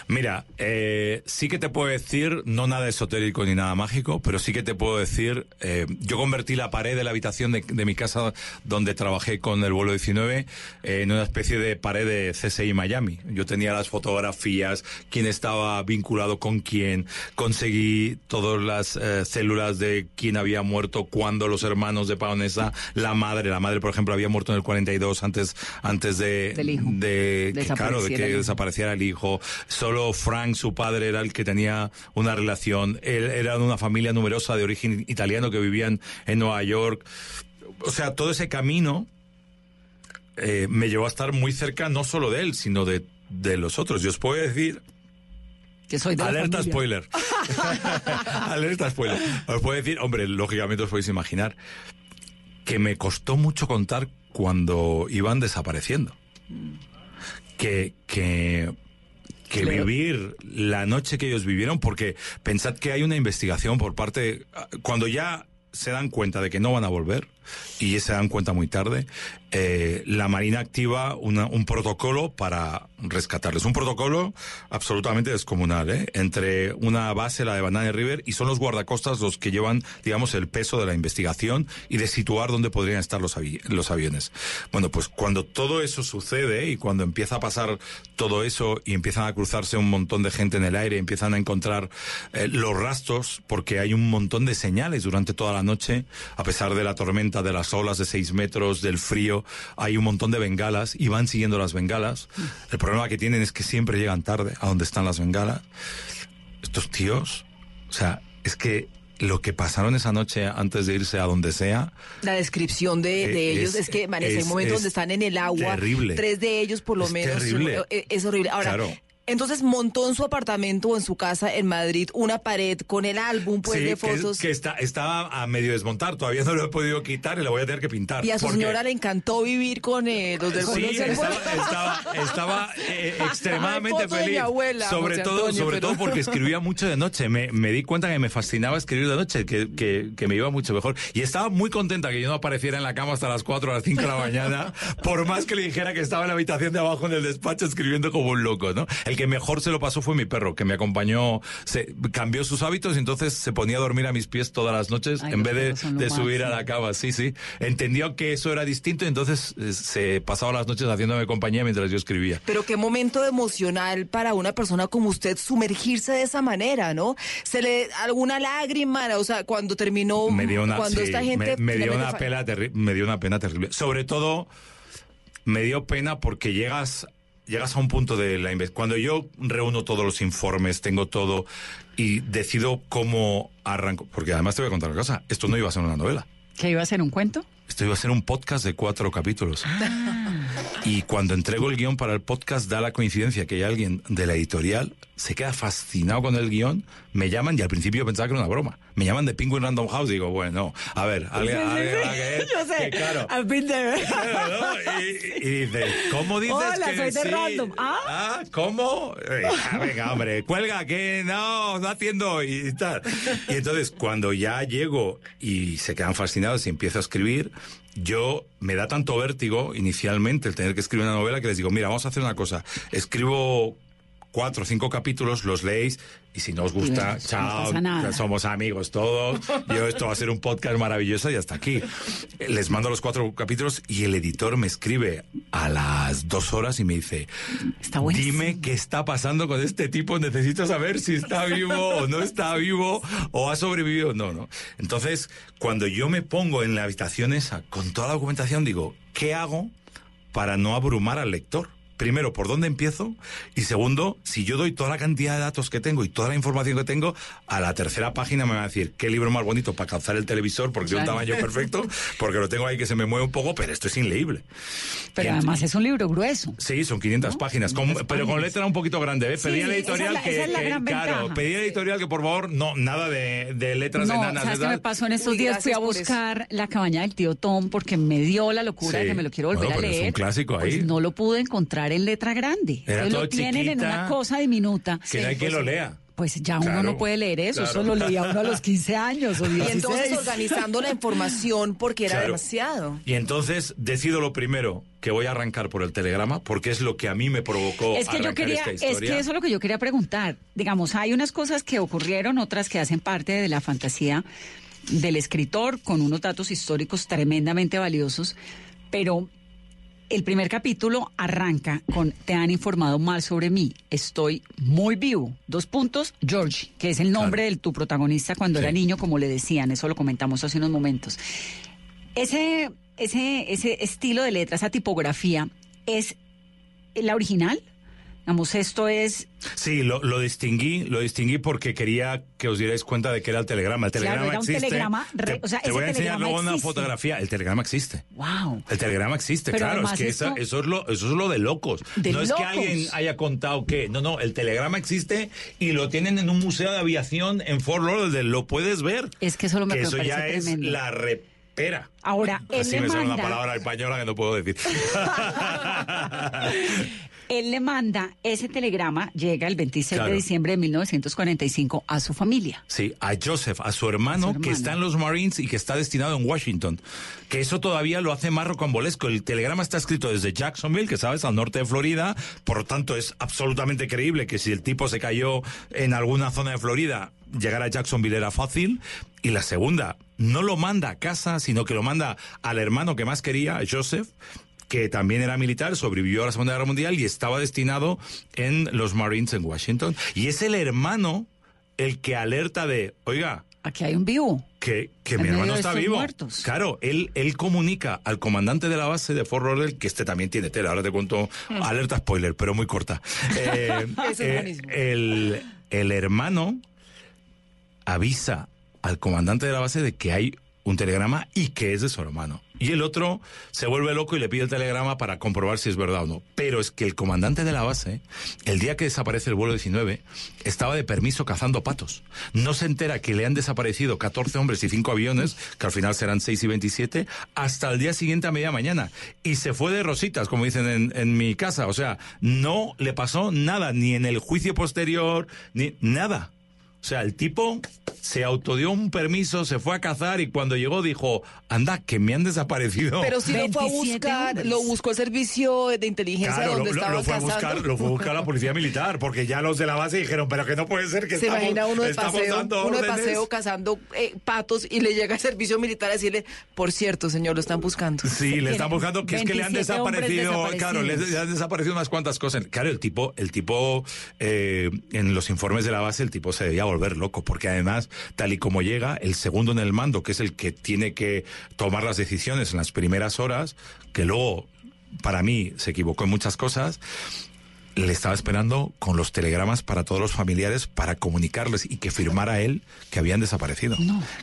Mira, eh, sí que te puedo decir, no nada esotérico ni nada mágico, pero sí que te puedo decir, eh, yo convertí la pared de la habitación de, de mi casa donde trabajé con el vuelo 19 eh, en una especie de pared de CSI Miami. Yo tenía las fotografías, quién estaba vinculado con quién, conseguí todas las eh, células de quién había muerto, cuándo los hermanos de Paonesa, la madre, la madre por ejemplo había muerto en el 42 antes, antes de, hijo. de que, claro, de que desapareciera el hijo. Solo Frank, su padre, era el que tenía una relación. Él era de una familia numerosa de origen italiano que vivían en Nueva York. O sea, todo ese camino eh, me llevó a estar muy cerca no solo de él, sino de, de los otros. Yo os puedo decir Que soy de Alerta spoiler. Alerta spoiler. Os puedo decir, hombre, lógicamente os podéis imaginar que me costó mucho contar cuando iban desapareciendo. Que, que, que Claro. vivir la noche que ellos vivieron, porque pensad que hay una investigación por parte, cuando ya se dan cuenta de que no van a volver, y se dan cuenta muy tarde, eh, la Marina activa una- un protocolo para rescatarles. Un protocolo absolutamente descomunal, ¿eh? Entre una base, la de Banana River, y son los guardacostas los que llevan, digamos, el peso de la investigación y de situar dónde podrían estar los, avi- los aviones. Bueno, pues cuando todo eso sucede y cuando empieza a pasar todo eso y empiezan a cruzarse un montón de gente en el aire, empiezan a encontrar eh, los rastros, porque hay un montón de señales durante toda la noche, a pesar de la tormenta de las olas de seis metros, del frío. Hay un montón de bengalas y van siguiendo las bengalas. El problema que tienen es que siempre llegan tarde a donde están las bengalas. Estos tíos, o sea, es que lo que pasaron esa noche antes de irse a donde sea. La descripción de, de Eh, ellos es- que, man, es, el momento es donde están en el agua. terrible. Tres de ellos, por lo Es menos. terrible. eh, Es horrible. Ahora. Claro. Entonces montó en su apartamento o en su casa en Madrid una pared con el álbum pues, Sí, de fotos. Que, está, estaba a medio desmontar, todavía no lo he podido quitar y lo voy a tener que pintar. y a su porque- señora le encantó vivir con eh, los del Sí, estaba, estaba, estaba, eh, extremadamente Ay, feliz. abuela, sobre José todo, Antonio, sobre pero- todo porque escribía mucho de noche. Me, me di cuenta que me fascinaba escribir de noche, que, que, que me iba mucho mejor. Y estaba muy contenta que yo no apareciera en la cama hasta las 4 o las 5 de la mañana, por más que le dijera que estaba en la habitación de abajo en el despacho escribiendo como un loco, ¿no? El que mejor se lo pasó fue mi perro, que me acompañó, se cambió sus hábitos y entonces se ponía a dormir a mis pies todas las noches Ay, en vez de, subir a la cama. Sí, sí. Entendió que eso era distinto y entonces eh, se pasaba las noches haciéndome compañía mientras yo escribía. Pero qué momento emocional para una persona como usted sumergirse de esa manera, ¿no? Se le alguna lágrima, o sea, cuando terminó, me dio una, cuando sí, esta gente me, me dio una pena terri- me dio una pena terrible. Sobre todo me dio pena porque llegas llegas a un punto de la cuando yo reúno todos los informes, tengo todo y decido cómo arranco, porque además te voy a contar una cosa, esto no iba a ser una novela. ¿Que iba a ser un cuento? Esto iba a ser un podcast de cuatro capítulos. Y cuando entrego el guion para el podcast, da la coincidencia que hay alguien de la editorial, se queda fascinado con el guion, me llaman y al principio pensaba que era una broma. Me llaman de Penguin Random House y digo, bueno, a ver, alguien, Sí, alguien Yo sé. que, claro. I've been there. Claro, ¿no? Y, y dice, ¿cómo dices Hola, que soy de? Random. ¿Ah? Ah, ¿cómo? Eh, ah, venga, hombre, cuelga, que no, no atiendo y tal. Y entonces, cuando ya llego y se quedan fascinados y empiezo a escribir, yo me da tanto vértigo inicialmente el tener que escribir una novela que les digo, mira, vamos a hacer una cosa. Escribo cuatro o cinco capítulos, los leéis y si no os gusta, No chao, somos amigos todos. Yo esto va a ser un podcast maravilloso y hasta aquí. Les mando los cuatro capítulos y el editor me escribe a las dos horas y me dice, dime qué está pasando con este tipo, necesito saber si está vivo o no está vivo o ha sobrevivido. No, no. Entonces, cuando yo me pongo en la habitación esa con toda la documentación, digo, ¿qué hago para no abrumar al lector? Primero, ¿por dónde empiezo? Y segundo, si yo doy toda la cantidad de datos que tengo y toda la información que tengo, a la tercera página me va a decir qué libro más bonito para calzar el televisor porque tiene un Claro. tamaño perfecto, porque lo tengo ahí que se me mueve un poco, pero esto es inleíble. Pero además es un libro grueso. Sí, son 500 páginas, con- pero con letra un poquito grande. ¿eh? Sí, Pedí a la es editorial la- que, esa es la que- gran claro, ventaja. pedí a la editorial que por favor, no, nada de, de letras No, enanas. ¿sabes de qué me pasó en estos Uy, días? Fui a buscar La cabaña del tío Tom porque me dio la locura de que me lo quiero volver Bueno, a es leer. un clásico ahí. Pues no lo pude encontrar en letra grande. Era Entonces todo lo tienen en una cosa diminuta. Que no hay quien lo lea. Pues ya uno Claro, no puede leer eso, claro. eso lo leía uno a los 15 años o Y 16. entonces organizando la información porque era Claro. demasiado. Y entonces decido lo primero, que voy a arrancar por el telegrama, porque es lo que a mí me provocó Es que yo quería, esta es que eso es lo que yo quería preguntar. Digamos, hay unas cosas que ocurrieron, otras que hacen parte de la fantasía del escritor, con unos datos históricos tremendamente valiosos, pero el primer capítulo arranca con Te han informado mal sobre mí, estoy muy vivo. Dos puntos, George, que es el nombre de tu protagonista cuando era niño, como le decían, eso lo comentamos hace unos momentos. Ese, ese, ese estilo de letra, esa tipografía, ¿es la original? Vamos, esto es Sí, lo, lo distinguí, lo distinguí porque quería que os dierais cuenta de que era el telegrama. El Claro, telegrama era un existe. telegrama re- te, o sea, te ese voy a enseñar luego una existe. fotografía. El telegrama existe. Wow. El telegrama existe, Pero claro. Es que esa- eso, es lo, eso es lo de locos. De no es que alguien haya contado que. No, no, el telegrama existe y lo tienen en un museo de aviación en Fort Lauderdale. Lo puedes ver. Es que eso lo me que eso parece ya es la repera. Ahora, él Así me sale una manda- palabra española que no puedo decir. Él le manda ese telegrama, llega el 26 Claro. de diciembre de 1945 a su familia. Sí, a Joseph, a su hermano, que está en los Marines y que está destinado en Washington. Que eso todavía lo hace más rocambolesco. El telegrama está escrito desde Jacksonville, que sabes, al norte de Florida. Por lo tanto, es absolutamente creíble que si el tipo se cayó en alguna zona de Florida, llegar a Jacksonville era fácil. Y la segunda, no lo manda a casa, sino que lo manda al hermano que más quería, a Joseph que también era militar, sobrevivió a la Segunda Guerra Mundial y estaba destinado en los Marines en Washington. Y es el hermano el que alerta de, oiga, Aquí hay un vivo. que, que mi hermano está vivo. muertos. Claro, él, él comunica al comandante de la base de Fort Lauderdale, que este también tiene tela, ahora te cuento, alerta spoiler, pero muy corta. Eh, Eso es eh, buenísimo. el, el hermano avisa al comandante de la base de que hay un telegrama y que es de su hermano. Y el otro se vuelve loco y le pide el telegrama para comprobar si es verdad o no. Pero es que el comandante de la base, el día que desaparece el vuelo 19, estaba de permiso cazando patos. No se entera que le han desaparecido 14 hombres y 5 aviones, que al final serán 6 y 27, hasta el día siguiente a media mañana. Y se fue de rositas, como dicen en, en mi casa. O sea, no le pasó nada, ni en el juicio posterior, ni nada. O sea, el tipo se autodió un permiso, se fue a cazar y cuando llegó dijo, anda, que me han desaparecido. Pero si lo fue a 27 buscar, hombres. lo buscó el servicio de inteligencia Claro, donde lo- estaba lo fue a buscar, cazando. lo fue a buscar la policía militar, porque ya los de la base dijeron, pero que no puede ser que Se estamos, imagina uno de estamos paseo, dando uno de órdenes". paseo cazando eh, patos y le llega el servicio militar a decirle, por cierto, señor, lo están buscando. Sí, le están buscando que es que le han 27 hombres desaparecido, claro, le han desaparecido unas cuantas cosas. Claro, el tipo, el tipo, eh, en los informes de la base, el tipo se debía volver loco, porque además, tal y como llega, el segundo en el mando, que es el que tiene que tomar las decisiones en las primeras horas, que luego, para mí, se equivocó en muchas cosas, le estaba esperando con los telegramas para todos los familiares para comunicarles y que firmara él que habían desaparecido,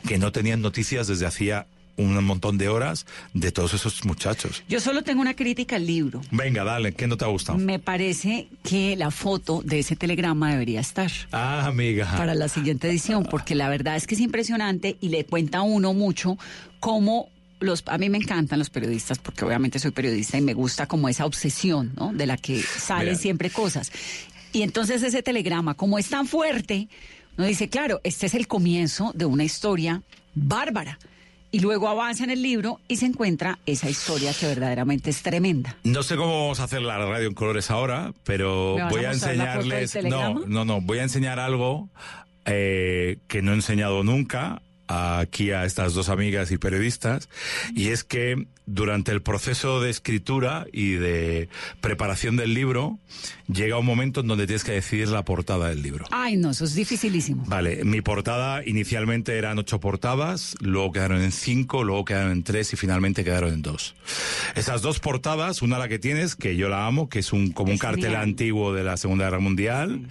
que no tenían noticias desde hacía un montón de horas de todos esos muchachos. Yo solo tengo una crítica al libro. Venga, dale, ¿qué no te ha gustado? Me parece que la foto de ese telegrama debería estar Ah, amiga. para la siguiente edición, porque la verdad es que es impresionante y le cuenta a uno mucho cómo los, a mí me encantan los periodistas, porque obviamente soy periodista y me gusta como esa obsesión, ¿no? De la que salen Mira. siempre cosas. Y entonces ese telegrama, como es tan fuerte, uno dice, claro, este es el comienzo de una historia bárbara. Y luego avanza en el libro y se encuentra esa historia que verdaderamente es tremenda. No sé cómo vamos a hacer la radio en colores ahora, pero ¿Me vas voy a enseñarles. No, no, no. Voy a enseñar algo eh, que no he enseñado nunca aquí a estas dos amigas y periodistas, y es que durante el proceso de escritura y de preparación del libro, llega un momento en donde tienes que decidir la portada del libro. Ay, no, eso es dificilísimo. Vale, mi portada inicialmente eran ocho portadas, luego quedaron en cinco, luego quedaron en tres y finalmente quedaron en dos. Esas dos portadas, una la que tienes, que yo la amo, que es un como un cartel genial. antiguo de la Segunda Guerra Mundial,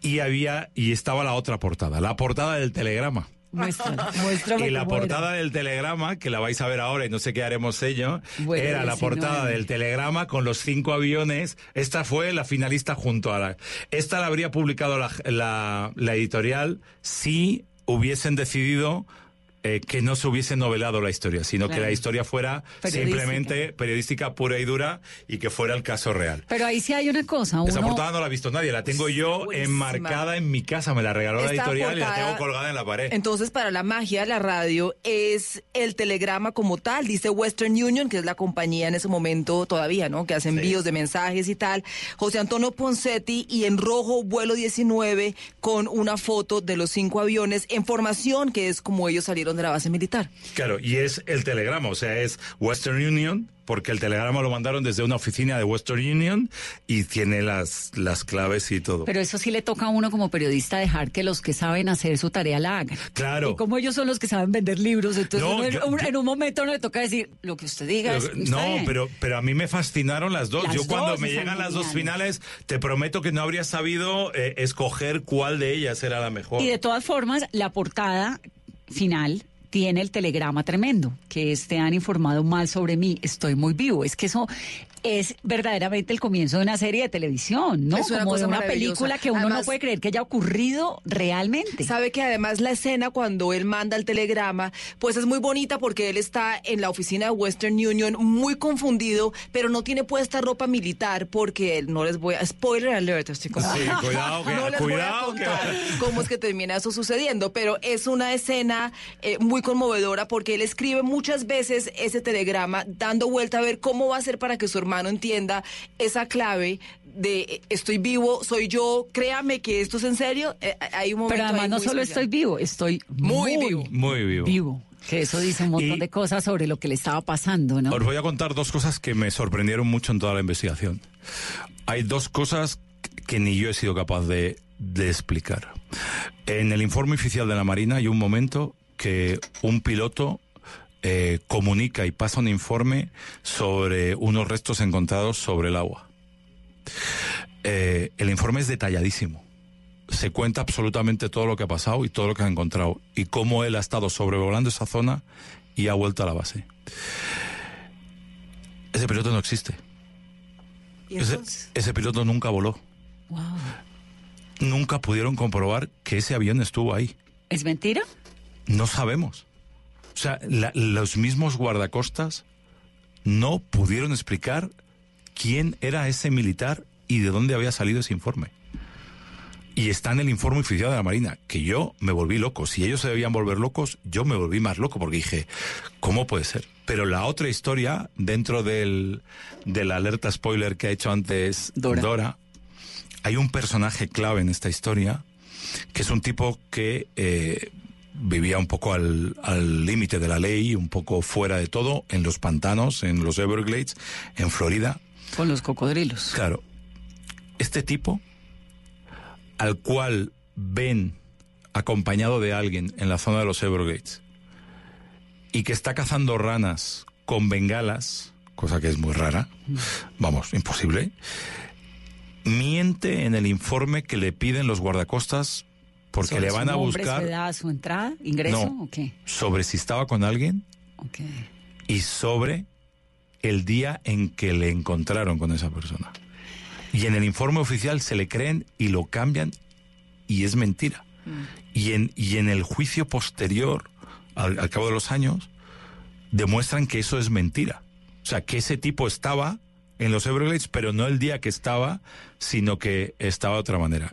y había y estaba la otra portada, la portada del telegrama. Muéstrala, muéstrame Y la era. portada del telegrama, que la vais a ver ahora y no sé qué haremos sello, Bueno, era la 19. portada del telegrama con los cinco aviones. Esta fue la finalista junto a la... Esta la habría publicado la, la- la editorial si hubiesen decidido eh, que no se hubiese novelado la historia, sino que la historia fuera Periodística. simplemente periodística pura y dura y que fuera el caso real. Pero ahí sí hay una cosa. Esa uno- portada no la ha visto nadie, la tengo yo Buenísima. enmarcada en mi casa, me la regaló la editorial y la tengo colgada en la pared. Entonces, para la magia, la radio es el telegrama como tal. Dice Western Union, que es la compañía en ese momento todavía, ¿no? Que hace envíos de mensajes y tal. José Antonio Poncetti y en rojo, vuelo 19, con una foto de los cinco aviones en formación, que es como ellos salieron de la base militar. Claro, y es el telegrama, o sea, es Western Union, porque el telegrama lo mandaron desde una oficina de Western Union y tiene las, las claves y todo. Pero eso sí le toca a uno como periodista dejar que los que saben hacer su tarea la hagan. Claro. Y como ellos son los que saben vender libros, entonces No, en, un, yo- en un momento no le toca decir lo que usted diga. Pero- no, bien. pero, pero a mí me fascinaron las dos. Las Yo cuando me llegan las dos finales, te prometo que no habría sabido eh, escoger cuál de ellas era la mejor. Y de todas formas, la portada final tiene el telegrama tremendo, que es, te han informado mal sobre mí, estoy muy vivo. Es que eso es verdaderamente el comienzo de una serie de televisión, ¿no? Es una Como de cosa una maravillosa. película que uno no puede creer que haya ocurrido realmente. Sabe que además la escena cuando él manda el telegrama, pues es muy bonita porque él está en la oficina de Western Union muy confundido, pero no tiene puesta ropa militar porque él no les voy a spoiler alert, estoy como Sí, cuidado, que- no les cuidado, voy a contar cómo es que termina eso sucediendo, pero es una escena eh, muy conmovedora porque él escribe muchas veces ese telegrama dando vuelta a ver cómo va a ser para que su hermano entienda esa clave de eh, estoy vivo, soy yo, créame que esto es en serio. Eh, hay un momento Pero además no solo especial. estoy vivo, estoy muy, Muy vivo. Muy vivo. vivo. Que eso dice un montón Y- de cosas sobre lo que le estaba pasando, ¿no? Os voy a contar dos cosas que me sorprendieron mucho en toda la investigación. Hay dos cosas que ni yo he sido capaz de, de explicar. En el informe oficial de la Marina hay un momento que un piloto eh, comunica y pasa un informe sobre unos restos encontrados sobre el agua. Eh, el informe es detalladísimo. Se cuenta absolutamente todo lo que ha pasado y todo lo que ha encontrado y cómo él ha estado sobrevolando esa zona y ha vuelto a la base. Ese piloto no existe. Ese, ese piloto nunca voló. Nunca pudieron comprobar que ese avión estuvo ahí. ¿Es mentira? No sabemos. O sea, la- los mismos guardacostas no pudieron explicar quién era ese militar y de dónde había salido ese informe. Y está en el informe oficial de la Marina, que yo me volví loco. Si ellos se debían volver locos, yo me volví más loco porque dije, ¿cómo puede ser? Pero la otra historia, dentro del, de la alerta spoiler que ha hecho antes Dora, hay un personaje clave en esta historia, que es un tipo que eh, vivía un poco al al límite de la ley, un poco fuera de todo, en los pantanos, en los Everglades, en Florida. Con los cocodrilos. Claro. Este tipo, al cual ven acompañado de alguien en la zona de los Everglades y que está cazando ranas con bengalas, cosa que es muy rara, vamos, imposible, miente en el informe que le piden los guardacostas porque ¿Sobre le van a buscar su edad, su entrada, ingreso No. o qué? sobre si estaba con alguien y sobre el día en que le encontraron con esa persona. Y en el informe oficial se le creen y lo cambian y es mentira. Y en, y en el juicio posterior, al, al cabo de los años, demuestran que eso es mentira. O sea, que ese tipo estaba en los Everglades, pero no el día que estaba, sino que estaba de otra manera.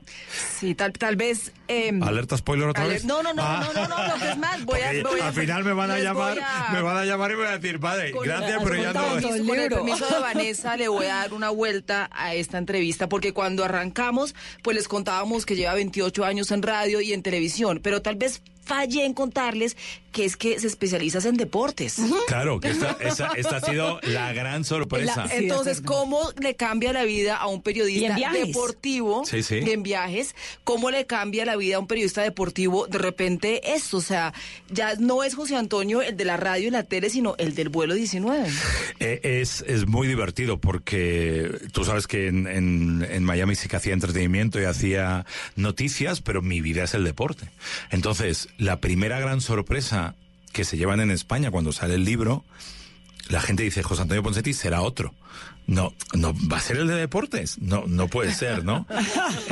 Sí, tal, tal vez... em, ¿Alerta spoiler otra vez? No, no, no, Ah. no, no, no, lo que es más, voy a... Voy a- al final me van a llamar, a- me van a llamar y me van a decir, padre, Con- gracias, pero ya no. Con el permiso de Vanessa, le voy a dar una vuelta a esta entrevista, porque cuando arrancamos, pues les contábamos que lleva 28 años en radio y en televisión, pero tal vez fallé en contarles que es que se especializa en deportes. Claro, que esta, esa- esta ha sido la gran sorpresa. La- entonces, ¿cómo le cambia la vida a un periodista viajes. deportivo Sí, sí. en viajes? ¿Cómo le cambia la vida a un periodista deportivo de repente esto? O sea, ya no es José Antonio el de la radio y la tele, sino el del vuelo 19. Eh, es, es muy divertido porque tú sabes que en, en- en Miami sí que hacía entretenimiento y hacía noticias, pero mi vida es el deporte. Entonces, la primera gran sorpresa que se llevan en España cuando sale el libro, la gente dice, José Antonio Ponsetti será otro. No, no, va a ser el de deportes. No, no puede ser, ¿no?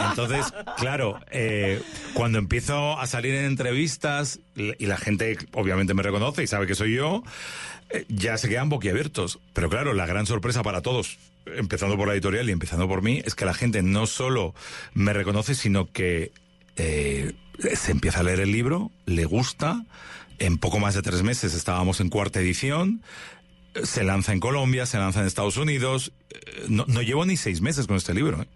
Entonces, claro, eh, cuando empiezo a salir en entrevistas y la gente obviamente me reconoce y sabe que soy yo, eh, ya se quedan boquiabiertos. Pero claro, la gran sorpresa para todos, empezando por la editorial y empezando por mí, es que la gente no solo me reconoce, sino que eh, se empieza a leer el libro, le gusta. En poco más de tres meses estábamos en cuarta edición. Se lanza en Colombia, se lanza en Estados Unidos. eh, No, no llevo ni seis meses con este libro. ¿eh?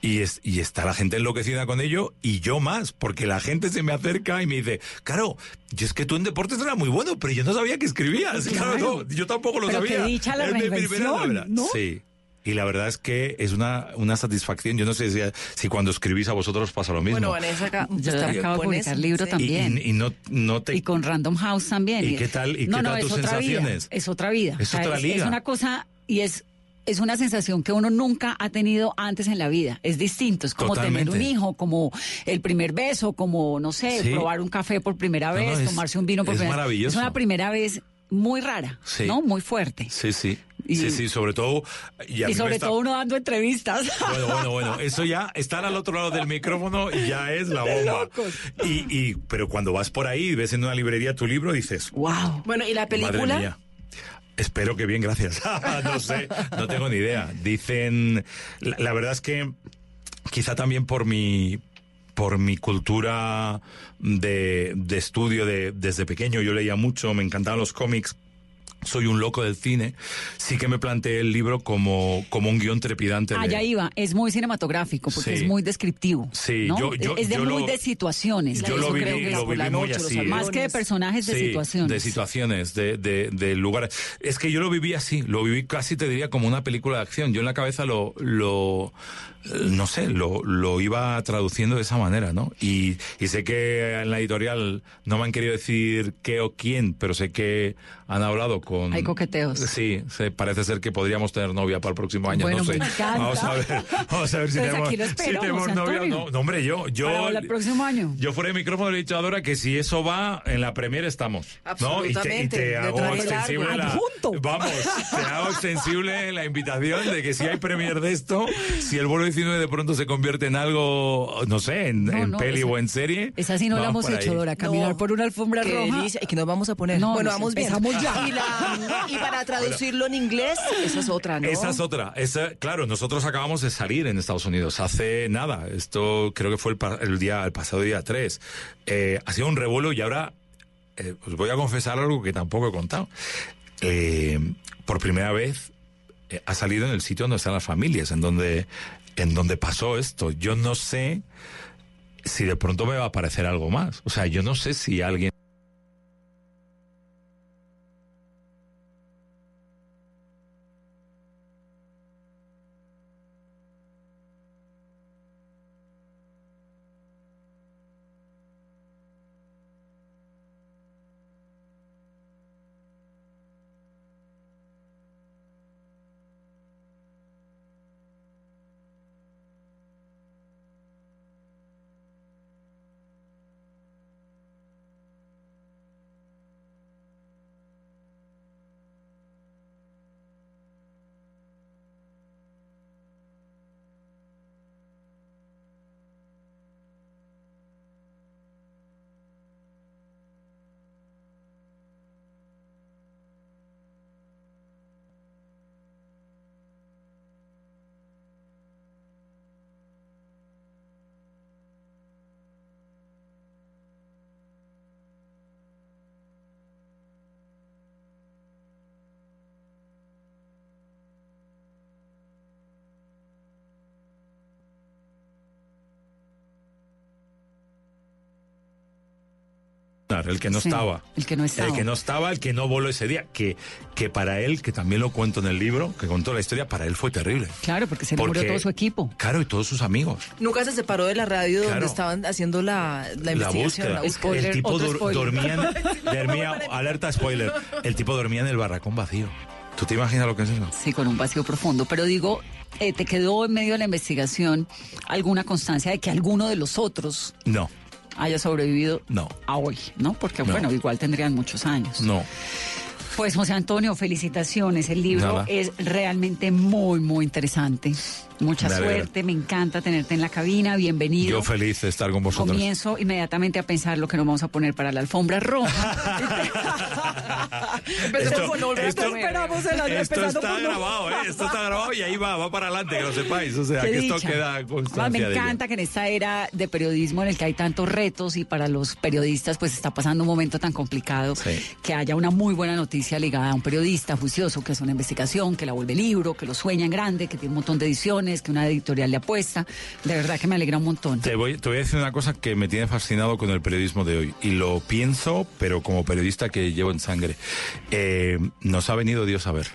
Y, es, y está la gente enloquecida con ello y yo más, porque la gente se me acerca y me dice, claro, yo es que tú en deportes eras muy bueno, pero yo no sabía que escribías. Claro, Claro. no, yo tampoco lo Pero qué sabía. dicha la Es mi primera reinvención, novela. ¿no? Sí. Y la verdad es que es una, una satisfacción. Yo no sé si, si cuando escribís a vosotros pasa lo mismo. Bueno, Vanessa acá Yo acabo de con publicar libro sí. también. Y, y no, no te... Y con Random House también. ¿Y qué tal- y no, qué no, tal es tus sensaciones? Vida, es otra vida. Es otra es, liga. una cosa y es es una sensación que uno nunca ha tenido antes en la vida. Es distinto, es como tener un hijo, como el primer beso, como no sé, Sí. probar un café por primera vez, no, es- tomarse un vino por es primera vez. maravilloso. Es una primera vez muy rara, Sí. ¿no? Muy fuerte. Sí, sí. Y- Sí, sí, sobre todo... Y, sobre está- todo uno dando entrevistas. Bueno, bueno, bueno, eso ya, estar al otro lado del micrófono ya es la bomba. locos. Y, y, pero cuando vas por ahí y ves en una librería tu libro, dices, wow. Bueno, ¿y la madre película? mía. Espero que bien, gracias. no sé, no tengo ni idea. Dicen, la, la verdad es que quizá también por mi por mi cultura de, de estudio de, desde pequeño, yo leía mucho, me encantaban los cómics. Soy un loco del cine, sí que me planteé el libro como, como un guion trepidante. de- Allá iba, es muy cinematográfico porque Sí. es muy descriptivo. Sí, ¿no? yo- yo- es de yo muy lo- de situaciones. yo lo viví, creo que lo viví muy noche, los así. aviones. Más que de personajes, de Sí, situaciones. De situaciones, de, de, de lugares. Es que yo lo viví así, lo viví casi te diría como una película de acción. Yo en la cabeza lo, lo no sé, lo, lo iba traduciendo de esa manera, ¿no? Y, y sé que en la editorial no me han querido decir qué o quién, pero sé que han hablado con... Hay coqueteos. Sí, parece ser que podríamos tener novia para el próximo año, Bueno, no sé. me. Vamos a ver, vamos a ver si Entonces, tenemos, lo si tenemos novia no. No, hombre, yo, yo, Para el próximo año. yo fuera de micrófono le he dicho a Dora que si eso va, en la premier estamos. ¿no? Y te, y Absolutamente, te de hago extensible la. Vamos, te hago extensible la invitación de que si hay premier de esto, si el vuelo 19 de pronto se convierte en algo, no sé, en, No, en no, peli esa- o en serie. Esa sí no la hemos hecho, ahí. Dora. Caminar No. por una alfombra roja. ¿Y que nos vamos a poner? No, bueno, nos vamos bien. empezamos ya. Y, la- y para traducirlo en inglés, esa es otra, ¿no? Esa es otra. Esa, claro, nosotros acabamos de salir en Estados Unidos hace nada. Esto creo que fue el, el día, el pasado día 3. Eh, ha sido un revuelo y ahora eh, os voy a confesar algo que tampoco he contado. Eh, por primera vez eh, ha salido en el sitio donde están las familias, en donde, en donde pasó esto. Yo no sé si de pronto me va a aparecer algo más. O sea, yo no sé si alguien el que no Sí, estaba. el que no estaba. El que no estaba, el que no voló ese día. Que, que para él, que también lo cuento en el libro, que contó la historia, para él fue terrible. Claro, porque se le Porque- murió todo su equipo. Claro, y todos sus amigos. Nunca se separó de la radio Claro. donde estaban haciendo la, la La investigación. búsqueda. la búsqueda. el tipo dormía, en- dormía, alerta spoiler. El tipo dormía en el barracón vacío. ¿Tú te imaginas lo que es eso? Sí, con un vacío profundo. Pero digo, eh, ¿te quedó en medio de la investigación alguna constancia de que alguno de los otros No, haya sobrevivido no, a hoy? ¿No? Porque, No. bueno, igual tendrían muchos años. no. Pues, José Antonio, felicitaciones. El libro Nada. es realmente muy, muy interesante. Mucha Me suerte, me encanta tenerte en la cabina. Bienvenido. Yo feliz de estar con vosotros. Comienzo inmediatamente a pensar lo que nos vamos a poner para la alfombra roja. Con esto- Torres. Esperamos el año, Esto está grabado, ¿eh? Esto está grabado y ahí va, va para adelante, que lo sepáis. O sea, Qué que esto dicha. queda Además, constancia me de encanta que en esta era de periodismo en el que hay tantos retos y para los periodistas pues está pasando un momento tan complicado Sí. que haya una muy buena noticia ligada a un periodista juicioso que hace una investigación, que la vuelve libro, que lo sueña en grande, que tiene un montón de ediciones, que una editorial le apuesta. De verdad que me alegra un montón. Te voy, te voy a decir una cosa que me tiene fascinado con el periodismo de hoy. Y lo pienso, pero como periodista que llevo en sangre. Eh, nos ha venido Dios a ver.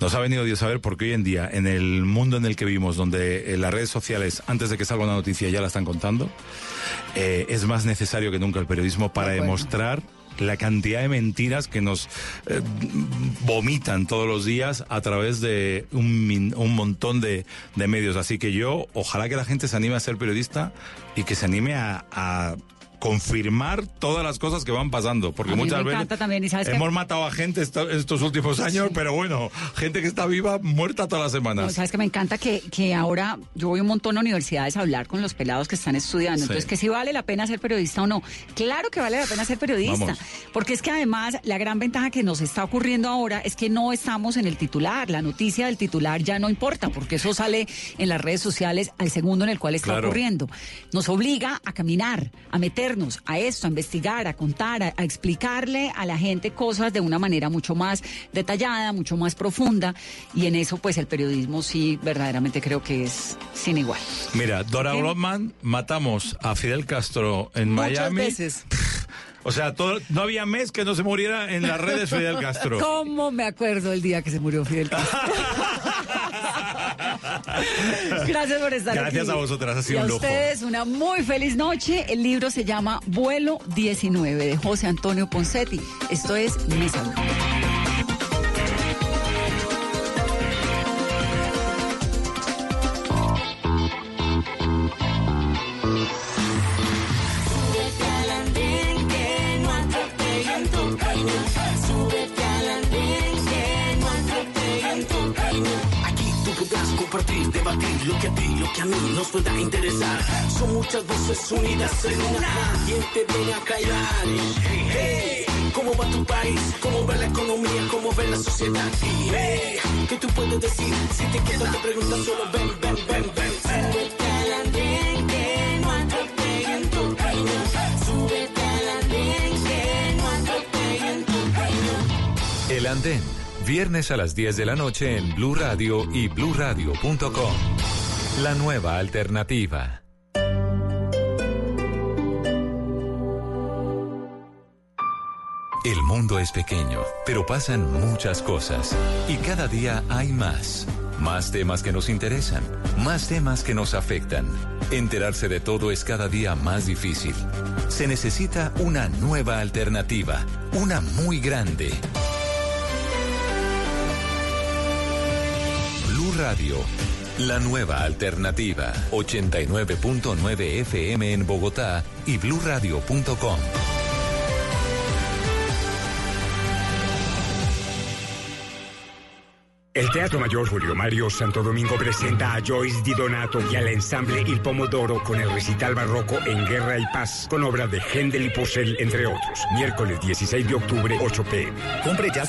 Nos ha venido Dios a ver porque hoy en día, en el mundo en el que vivimos, donde eh, las redes sociales, antes de que salga una noticia, ya la están contando, eh, es más necesario que nunca el periodismo para demostrar la cantidad de mentiras que nos eh, vomitan todos los días a través de un, un montón de, de medios. Así que yo, ojalá que la gente se anime a ser periodista y que se anime a, a confirmar todas las cosas que van pasando. Porque A mí muchas me veces también, y sabes que- hemos matado a gente esto- estos últimos años, pero bueno, gente que está viva, muerta todas las No, semanas. sabes que me encanta que, que ahora yo voy un montón a universidades a hablar con los pelados que están estudiando. Sí. Entonces, que si vale la pena ser periodista o no. Claro que vale la pena ser periodista. Vamos. Porque es que además la gran ventaja que nos está ocurriendo ahora es que no estamos en el titular. La noticia del titular ya no importa, porque eso sale en las redes sociales al segundo en el cual está Claro. ocurriendo. Nos obliga a caminar, a meternos meternos a esto, a investigar, a contar, a, a explicarle a la gente cosas de una manera mucho más detallada, mucho más profunda. Y en eso, pues el periodismo sí, verdaderamente creo que es sin igual. Mira, Dora. Brotman, matamos a Fidel Castro en Muchas Miami. veces. O sea, todo- no había mes que no se muriera en las redes Fidel Castro. ¿Cómo me acuerdo el día que se murió Fidel Castro? Gracias por estar aquí. Gracias a vosotras, ha sido y a un lujo. ustedes una muy feliz noche. El libro se llama Vuelo 19 de José Antonio Poncetti. Esto es Mesa debatir lo que a ti, lo que a mí nos pueda interesar. Son muchas voces unidas en una. ¿Quién te viene a callar? Hey, ¿Cómo va tu país? ¿Cómo va la economía? ¿Cómo va la sociedad? Hey, ¿qué tú puedes decir? Si te quedas te preguntas solo ven, ven, ven, ven. Camino. El Andén, viernes a las 10 de la noche en Blue Radio y bluradio.com. La nueva alternativa. El mundo es pequeño, pero pasan muchas cosas y cada día hay más. Más temas que nos interesan, más temas que nos afectan. Enterarse de todo es cada día más difícil. Se necesita una nueva alternativa, una muy grande. Radio, la nueva alternativa. 89.9 FM en Bogotá y bluradio.com. El Teatro Mayor Julio Mario Santo Domingo presenta a Joyce Di Donato y al ensamble Il Pomodoro con el recital barroco En Guerra y Paz, con obras de Händel y Purcell, entre otros. Miércoles 16 de octubre, 8 pm. Compre ya